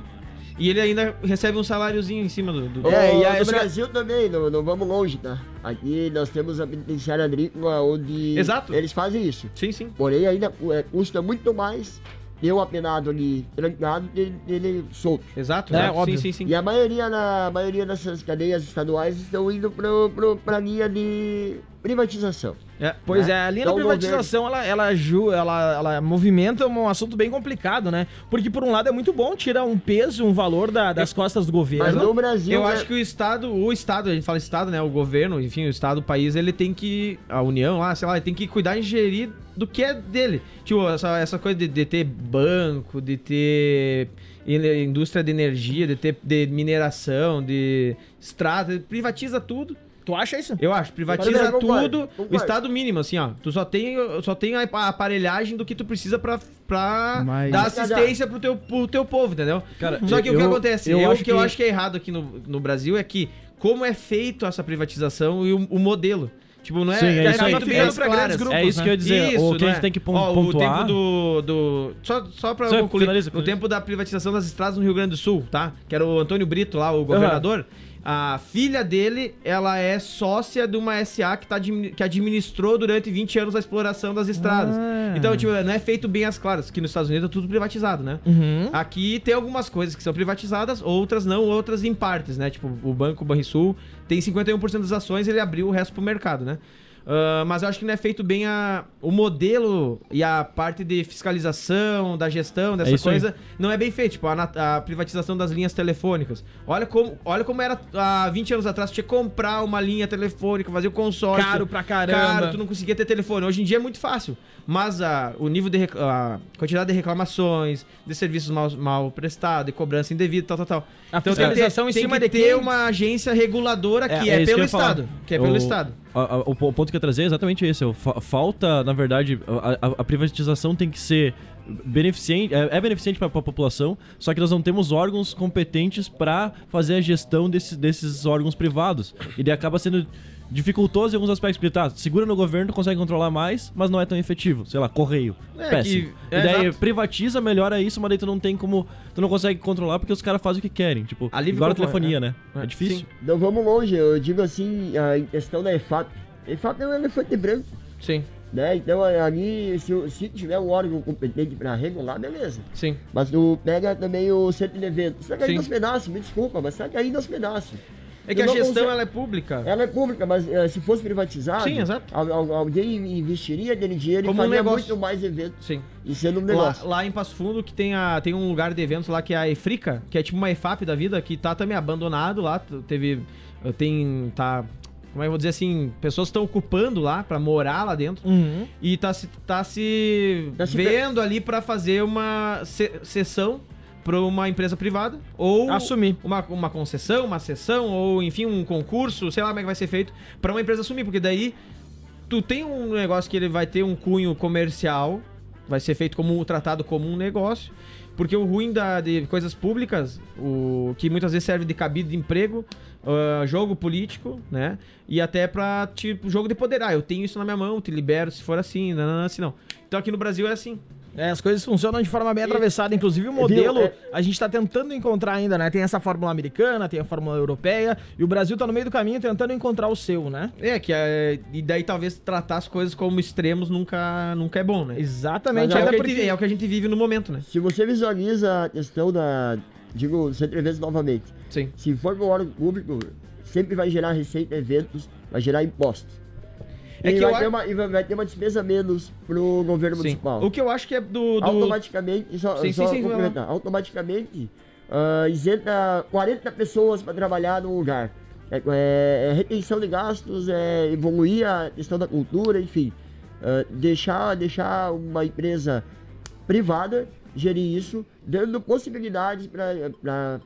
E ele ainda recebe um saláriozinho em cima do. do- É, e aí no Brasil também, não, não vamos longe, tá? Aqui nós temos a penitenciária agrícola onde Exato. eles fazem isso. Sim, sim. Porém, ainda é, custa muito mais ter o apenado ali trancado dele, dele solto. Exato, É, exato. óbvio. Sim, sim, sim. E a maioria, na, a maioria dessas cadeias estaduais estão indo pro, pro, pra linha de privatização. É, pois né? é, a linha Então, da privatização, ela, ela, ju- ela, ela movimenta um assunto bem complicado, né? Porque, por um lado, é muito bom tirar um peso, um valor da- das costas do governo. Eu acho que o Estado, o Estado, a gente fala Estado, né? O governo, enfim, o Estado, o país, ele tem que. A União lá, sei lá, ele tem que cuidar e gerir do que é dele. Tipo, essa, essa coisa de, de ter banco, de ter indústria de energia, de ter de mineração, de estrada, privatiza tudo. Tu acha isso? Eu acho, privatiza Eu concordo, tudo, concordo. o estado mínimo, assim, ó. Tu só tem, só tem a aparelhagem do que tu precisa pra, pra Mas- dar assistência pro teu, pro teu povo, entendeu? Cara, só que o que eu- acontece? eu Eu, acho que eu que- acho que é errado aqui no, no Brasil é que como é feito essa privatização e o, o modelo. Tipo, não é, Sim, é é isso aí. É as claras. grupos, É isso que eu ia dizer, o que a gente tem que pon- Ó, O pontuar- tempo do... do só, só pra Só concluir, finaliza, o finaliza. tempo da privatização das estradas no Rio Grande do Sul, tá? Que era o Antônio Brito lá, o governador. A filha dele, ela é sócia de uma SA que, tá, que administrou durante 20 anos a exploração das estradas. Ah. Então, tipo, não é feito bem as claras, que nos Estados Unidos é tudo privatizado, né? Uhum. Aqui tem algumas coisas que são privatizadas, outras não, outras em partes, né? Tipo, o Banco Banrisul tem 51% das ações, ele abriu o resto pro mercado, né? Ah, mas eu acho que não é feito bem a, o modelo e a parte de fiscalização, da gestão, dessa É isso aí. coisa, não é bem feito. Tipo, a, a privatização das linhas telefônicas. Olha como, olha como era há 20 anos atrás, tinha que comprar uma linha telefônica, fazer o consórcio. Caro pra caramba. Caro, tu não conseguia ter telefone. Hoje em dia é muito fácil. Mas a, o nível de a quantidade de reclamações, de serviços mal, mal prestados, de cobrança indevida, tal, tal, tal. A Então tem que ter- fiscalização em tem cima que de ter quem? uma agência reguladora que é, isso pelo eu ia falar. Estado. Que é pelo O- Estado. A- a- o, po- ponto que eu trazer é exatamente esse. é falta, na verdade, a, a- privatização tem que ser beneficente, é, é beneficente para a população, só que nós não temos órgãos competentes para fazer a gestão desse- desses órgãos privados. E daí acaba sendo dificultoso em alguns aspectos, porque tá, segura no governo, tu consegue controlar mais, mas não é tão efetivo. Sei lá, correio. É, péssimo. que- é, e daí exato. privatiza, melhora isso, mas daí tu não tem como. Tu não consegue controlar porque os caras fazem o que querem. Tipo, A livre igual a concorrência, telefonia, né? né? É, difícil. Não vamos longe, eu digo assim, a em questão da EFAP. EFAP é um elefante branco. Sim. Né? Então ali, se, se tiver um órgão competente pra regular, beleza. Sim. Mas tu pega também o centro de eventos. Está caindo Sim. aos pedaços, me desculpa, mas está caindo aos pedaços. É que a gestão ela é pública. Ela é pública, mas eh, se fosse privatizado, Sim, exato. al- al- alguém investiria aquele dinheiro Como e um faria negócio. muito mais eventos. Sim. E sendo um Lá, negócio. lá em Passo Fundo que tem, a, tem um lugar de eventos lá que é a Efrica, que é tipo uma EFAP da vida, que tá também abandonado lá. Teve. Tem. Tá. Como é que eu vou dizer assim? Pessoas estão ocupando lá pra morar lá dentro. Uhum. E tá se, tá se Tá se vendo ali pra fazer uma se- sessão pra uma empresa privada. Ou Assumir. Uma, uma concessão, uma sessão, ou enfim, um concurso, sei lá como é que vai ser feito, pra uma empresa assumir. Porque daí tu tem um negócio que ele vai ter um cunho comercial, vai ser feito como tratado como um negócio. Porque o ruim da, de coisas públicas, o que muitas vezes serve de cabide de emprego, ah, jogo político, né? E até pra, tipo, jogo de poder. Ah, eu tenho isso na minha mão, te libero se for assim, não, não, não, assim não. Então aqui no Brasil é assim. É, as coisas funcionam de forma bem atravessada. Inclusive o modelo, Viu? É- a gente tá tentando encontrar ainda, né? Tem essa fórmula americana, tem a fórmula europeia, e o Brasil tá no meio do caminho tentando encontrar o seu, né? É, que é, e daí talvez tratar as coisas como extremos nunca, nunca é bom, né? Exatamente. Mas É o, até que a porque- gente, é o que a gente vive no momento, né? Se você visualiza a questão da. Digo, de eventos novamente. Sim. Se for para o órgão público, sempre vai gerar receita, eventos, vai gerar impostos. É e, vai eu ter uma, e vai- ter uma despesa menos pro governo Sim. municipal. O que eu acho que é do. do... Automaticamente, só, Sim, só sim, complementar, automaticamente ah, isenta 40 pessoas para trabalhar no lugar. É, é- é retenção de gastos, é evoluir a questão da cultura, enfim. Ah, deixar, deixar uma empresa privada gerir isso, dando possibilidades para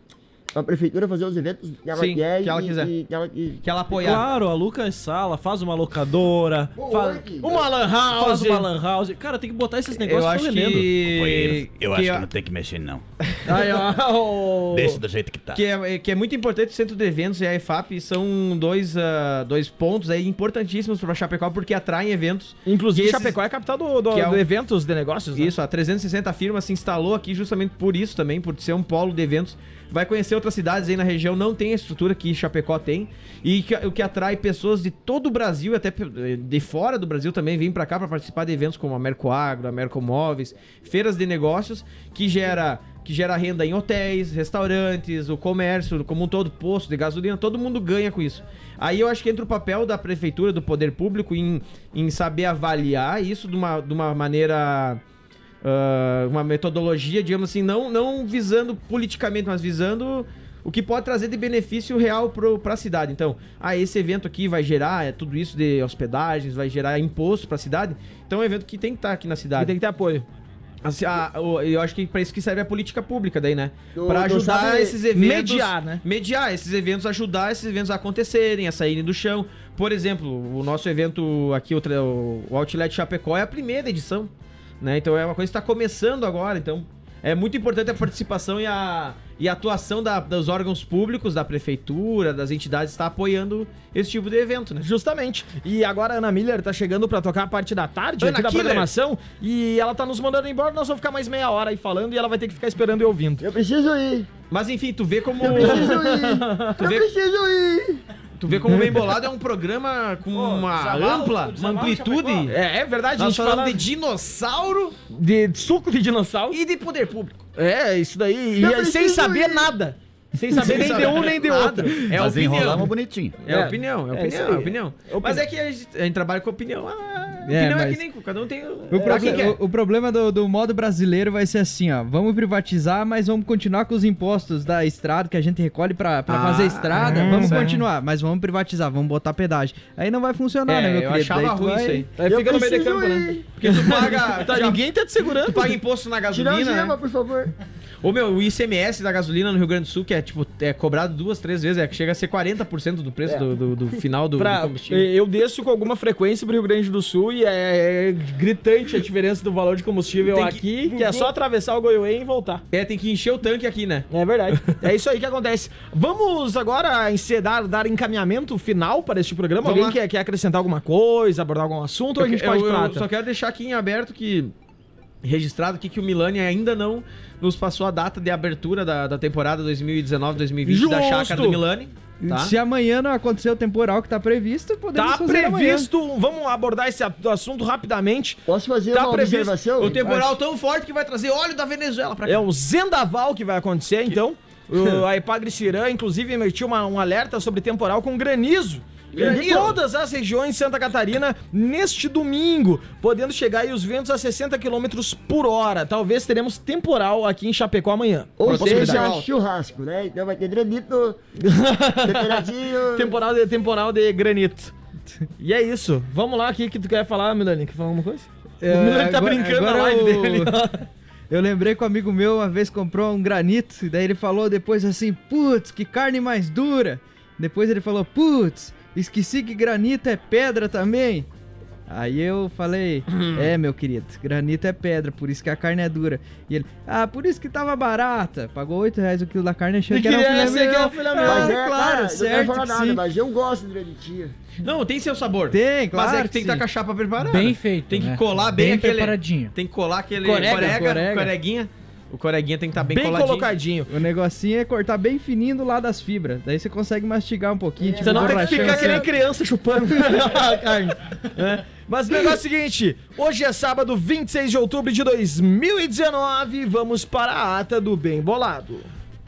a prefeitura fazer os eventos que ela Sim, quer que ela e, quiser. e que ela, que- Que ela apoiar. Claro, aluga as sala, faz uma locadora, faz, Uma lan house. faz uma lan house. Cara, tem que botar esses negócios Eu acho que. Eu que acho a- que não tem que mexer, não. Aí, ó. Deixa do jeito que tá. Que é, que é muito importante o Centro de Eventos e a EFAP são dois, ah, dois pontos aí importantíssimos para Chapecó porque atraem eventos. Inclusive, esses- Chapecó é a capital do, do, é do o- eventos de negócios, né? Isso, a 360 firma se instalou aqui justamente por isso também, por ser um polo de eventos. Vai conhecer outras cidades aí na região, não tem a estrutura que Chapecó tem. E que- o que atrai pessoas de todo o Brasil, até pe- de fora do Brasil também, vêm pra cá pra participar de eventos como a Mercoagro, a Mercomóveis, feiras de negócios, que gera que gera renda em hotéis, restaurantes, o comércio, como um todo, posto de gasolina, todo mundo ganha com isso. Aí eu acho que entra o papel da prefeitura, do poder público, em, em saber avaliar isso de uma, de uma maneira. ah, uma metodologia, digamos assim, não, não visando politicamente, mas visando o que pode trazer de benefício real pro, pra cidade. Então, ah, esse evento aqui vai gerar é, tudo isso de hospedagens, vai gerar imposto pra cidade. Então é um evento que tem que estar aqui na cidade. E tem que ter apoio. Assim, ah, o- eu acho que pra isso que serve a política pública daí, né? Do- Pra do ajudar sabe esses eventos... mediar, né? Mediar esses eventos, ajudar esses eventos a acontecerem, a saírem do chão. Por exemplo, o nosso evento aqui, o, tra- o Outlet Chapecó, é a primeira edição, né? Então é uma coisa que está começando agora, então... É muito importante a participação e a, e a atuação da- dos órgãos públicos, da prefeitura, das entidades, estar apoiando esse tipo de evento, né? Justamente. E agora a Ana Miller tá chegando pra tocar a parte da tarde Ana aqui da Killer. programação. E ela tá nos mandando embora, nós vamos ficar mais meia hora aí falando e ela vai ter que ficar esperando e ouvindo. Eu preciso ir. Mas enfim, tu vê como... Eu preciso ir. Tu Eu vê- preciso ir. Tu vê como o Bem Bolado é um programa com uma ampla, amplitude. É, é verdade, a Nós gente falamos fala de dinossauro de suco de dinossauro. e de poder público. É, isso daí. E Eu aí, sem saber ir. nada. Sem saber nem de um nem de Nada. outro. É Mas opinião. enrolamos bonitinho. É, É. opinião, é É opinião, aí. é opinião. Mas é que a gente, a gente trabalha com opinião. Ah, É, opinião é, que nem cada um tem. O, é, proble- quem quer. o- o problema do, do modo brasileiro vai ser assim, ó. Vamos privatizar, mas vamos continuar com os impostos da estrada que a gente recolhe pra, pra Ah, fazer estrada. é, vamos certo. continuar, mas vamos privatizar, vamos botar pedágio. Aí não vai funcionar, né, meu É, eu querido? achava Daí tu ruim vai- isso aí. Aí Eu fica no meio de campo, né? Porque tu paga. Tá, já- ninguém tá te segurando. Tu paga imposto na Tirar o gasolina. gema, né? por favor. Ô meu, o ICMS da gasolina no Rio Grande do Sul, que é tipo, é cobrado duas, três vezes, é que chega a ser 40% do preço É. do, do, do final do, do Pra, combustível. eu desço com alguma frequência pro Rio Grande do Sul e é, é gritante a diferença do valor de combustível Tem aqui, que, é só atravessar o Goiôê e voltar. É, tem que encher o tanque aqui, né? É verdade. é isso aí que acontece. Vamos agora encedar, dar encaminhamento final para este programa. Vamos Alguém lá. quer, quer acrescentar alguma coisa, abordar algum assunto ou a gente eu, pode eu prata? só quero deixar aqui em aberto que. Registrado aqui que o Milani ainda não nos passou a data de abertura da, da temporada 2019-2020 da chácara do Milani. Tá? Se amanhã não acontecer o temporal que tá previsto, podemos Tá fazer amanhã. previsto, vamos abordar esse assunto rapidamente. Posso fazer Tá uma previsto observação? O temporal tão forte que vai trazer óleo da Venezuela pra cá. É um Zendaval que vai acontecer, então. O, a Epagre Cirã, inclusive, emitiu uma- um alerta sobre temporal com granizo. Em todas as regiões de Santa Catarina neste domingo, podendo chegar aí os ventos a 60 km por hora. Talvez teremos temporal aqui em Chapecó amanhã. Ou seja, churrasco, né? Então vai ter granito, temperadinho. temporal, de, temporal de granito. E é isso. Vamos lá, o que, que tu quer falar, Milani? Quer falar alguma coisa? É, o Milani tá agora- brincando na agora live eu- dele. Eu lembrei que um amigo meu uma vez comprou um granito, e daí ele falou depois assim, putz, que carne mais dura. Depois ele falou, putz, esqueci que granito é pedra também. Aí eu falei, é meu querido, granito é pedra, por isso que a carne é dura. E ele, ah, por isso que tava barata. Pagou 8 reais o quilo da carne, achou que era um filé ser que era mignon. um filé mignon. Mas é, claro, cara, não certo que nada, sim. mas eu gosto de granitinho. Não, tem seu sabor. Tem, claro Mas é que que tem que estar com a chapa preparada. Bem feito, Tem que né? colar bem, Bem aquele. preparadinho. Tem que colar aquele Corega, corega, corega. coreguinha. O coreguinha tem que estar bem, Bem coladinho. colocadinho. O negocinho é cortar bem fininho do lado das fibras. Daí você consegue mastigar um pouquinho. tipo Você não tem que ficar que nem criança chupando a carne. né? Mas o negócio é o seguinte: hoje é sábado, 26 de outubro de 2019. Vamos para a ata do Bem Bolado.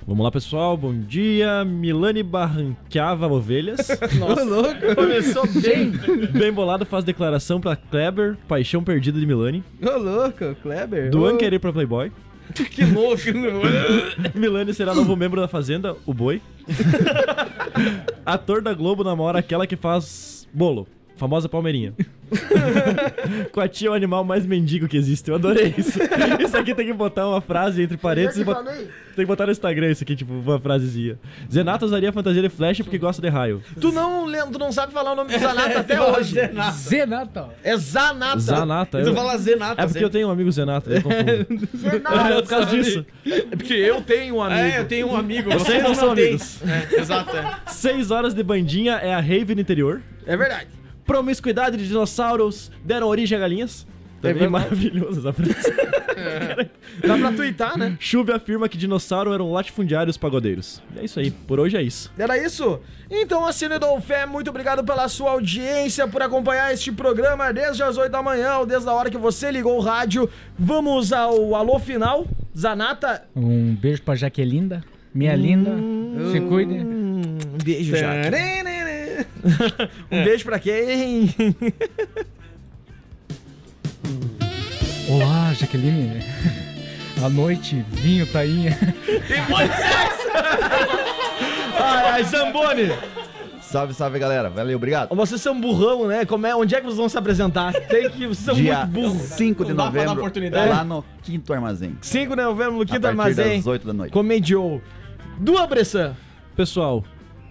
Vamos lá, pessoal. Bom dia. Milani barranqueava ovelhas. Nossa, louco. Começou bem. Bem bolado faz declaração pra Kleber, paixão perdida de Milani. Ô, louco, Kleber. Duan Ô, quer ir pra Playboy. que louco. Milani será novo membro da Fazenda, o Boi. Ator da Globo namora aquela que faz bolo. Famosa Palmeirinha. Coati é o animal mais mendigo que existe. Eu adorei isso. Isso aqui tem que botar uma frase entre parênteses. e Eu bot-. Tem que botar no Instagram isso aqui, tipo, uma frasezinha. Zenato usaria fantasia de flash porque gosta de raio. Tu não, tu não sabe falar o nome do Zanata até hoje. Zenata. É Zanata. Zanata. E tu eu- fala Zenata. É porque eu tenho um amigo Zenato. Eu confundo. É por causa disso. É porque eu tenho um amigo. É, eu tenho um amigo. Vocês não são têm. amigos. É, exato. É. Seis horas de bandinha é a rave no interior. É verdade. Promiscuidade de dinossauros deram origem a galinhas. Também verdade. maravilhoso essa frase. Dá pra twittar, né? Chube afirma que dinossauro eram latifundiários pagodeiros. É isso aí, por hoje é isso. Era isso? Então, Assine Dolfé, muito obrigado pela sua audiência, por acompanhar este programa desde as 8 da manhã ou desde a hora que você ligou o rádio. Vamos ao alô final. Zanata. Um beijo pra Jaquelinda. Minha linda. Se cuide. Um beijo, Jaque. um beijo pra quem? Olá, Jaqueline. À noite, vinho, tainha. Tem muito sexo! ai, ai, Zamboni. Salve, salve, galera. Valeu, obrigado. Vocês são burrão, né? Como é, onde é que vocês vão se apresentar? Tem que. Vocês são Dia muito burros. 5 de Não dá pra dar novembro, oportunidade. lá no Quinto Armazém. 5 de novembro no A Quinto partir Armazém. das 8 da noite. Comediou. Do Bressan. Pessoal,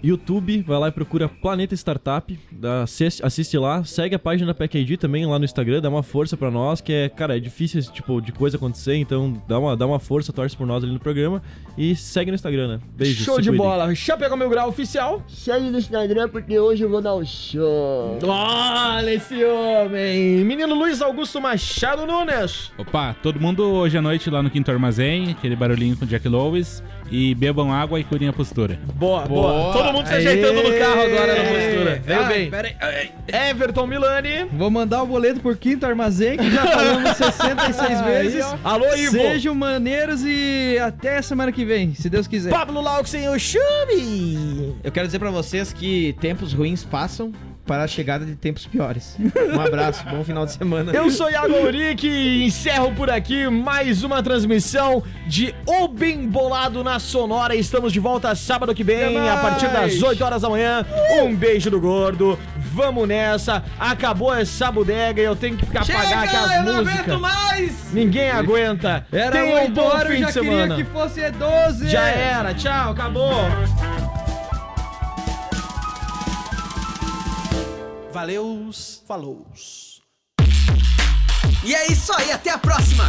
YouTube, vai lá e procura Planeta Startup, assiste, assiste lá, segue a página da PackID também lá no Instagram, dá uma força pra nós, que é, cara, é difícil esse tipo de coisa acontecer, então dá uma, dá uma força, torce por nós ali no programa e segue no Instagram, né? Beijo. Show de bola. Chapéu Mil Grau Oficial. Segue no Instagram porque hoje eu vou dar um show. Olha esse homem. Menino Luiz Augusto Machado Nunes. Opa, todo mundo hoje à noite lá no Quinto Armazém, aquele barulhinho com Jack Lois. E bebam água e cuidem a postura. Boa, boa. Todo mundo se ajeitando no carro agora na postura. Veio Ah, bem. pera Everton Milani. Vou mandar o boleto por Quinto Armazém, que já falamos 66 vezes. Aí, ó. Alô, Ivo. Sejam maneiros e até semana que vem, se Deus quiser. Pablo Lauxen, o Chumi. Eu quero dizer pra vocês que tempos ruins passam para a chegada de tempos piores. Um abraço, bom final de semana. Eu sou Iago Uric e encerro por aqui mais uma transmissão de O Bem Bolado na Sonora. Estamos de volta sábado que vem, a partir das 8 horas da manhã. Um beijo do gordo. Vamos nessa. Acabou essa bodega e eu tenho que ficar pagar aqui as eu não músicas. aguento mais! Ninguém aguenta. Era Tenha um 8 bom fim de semana. queria que fosse 12. Já era. Tchau, acabou. Valeus, falou. E é isso aí, até a próxima!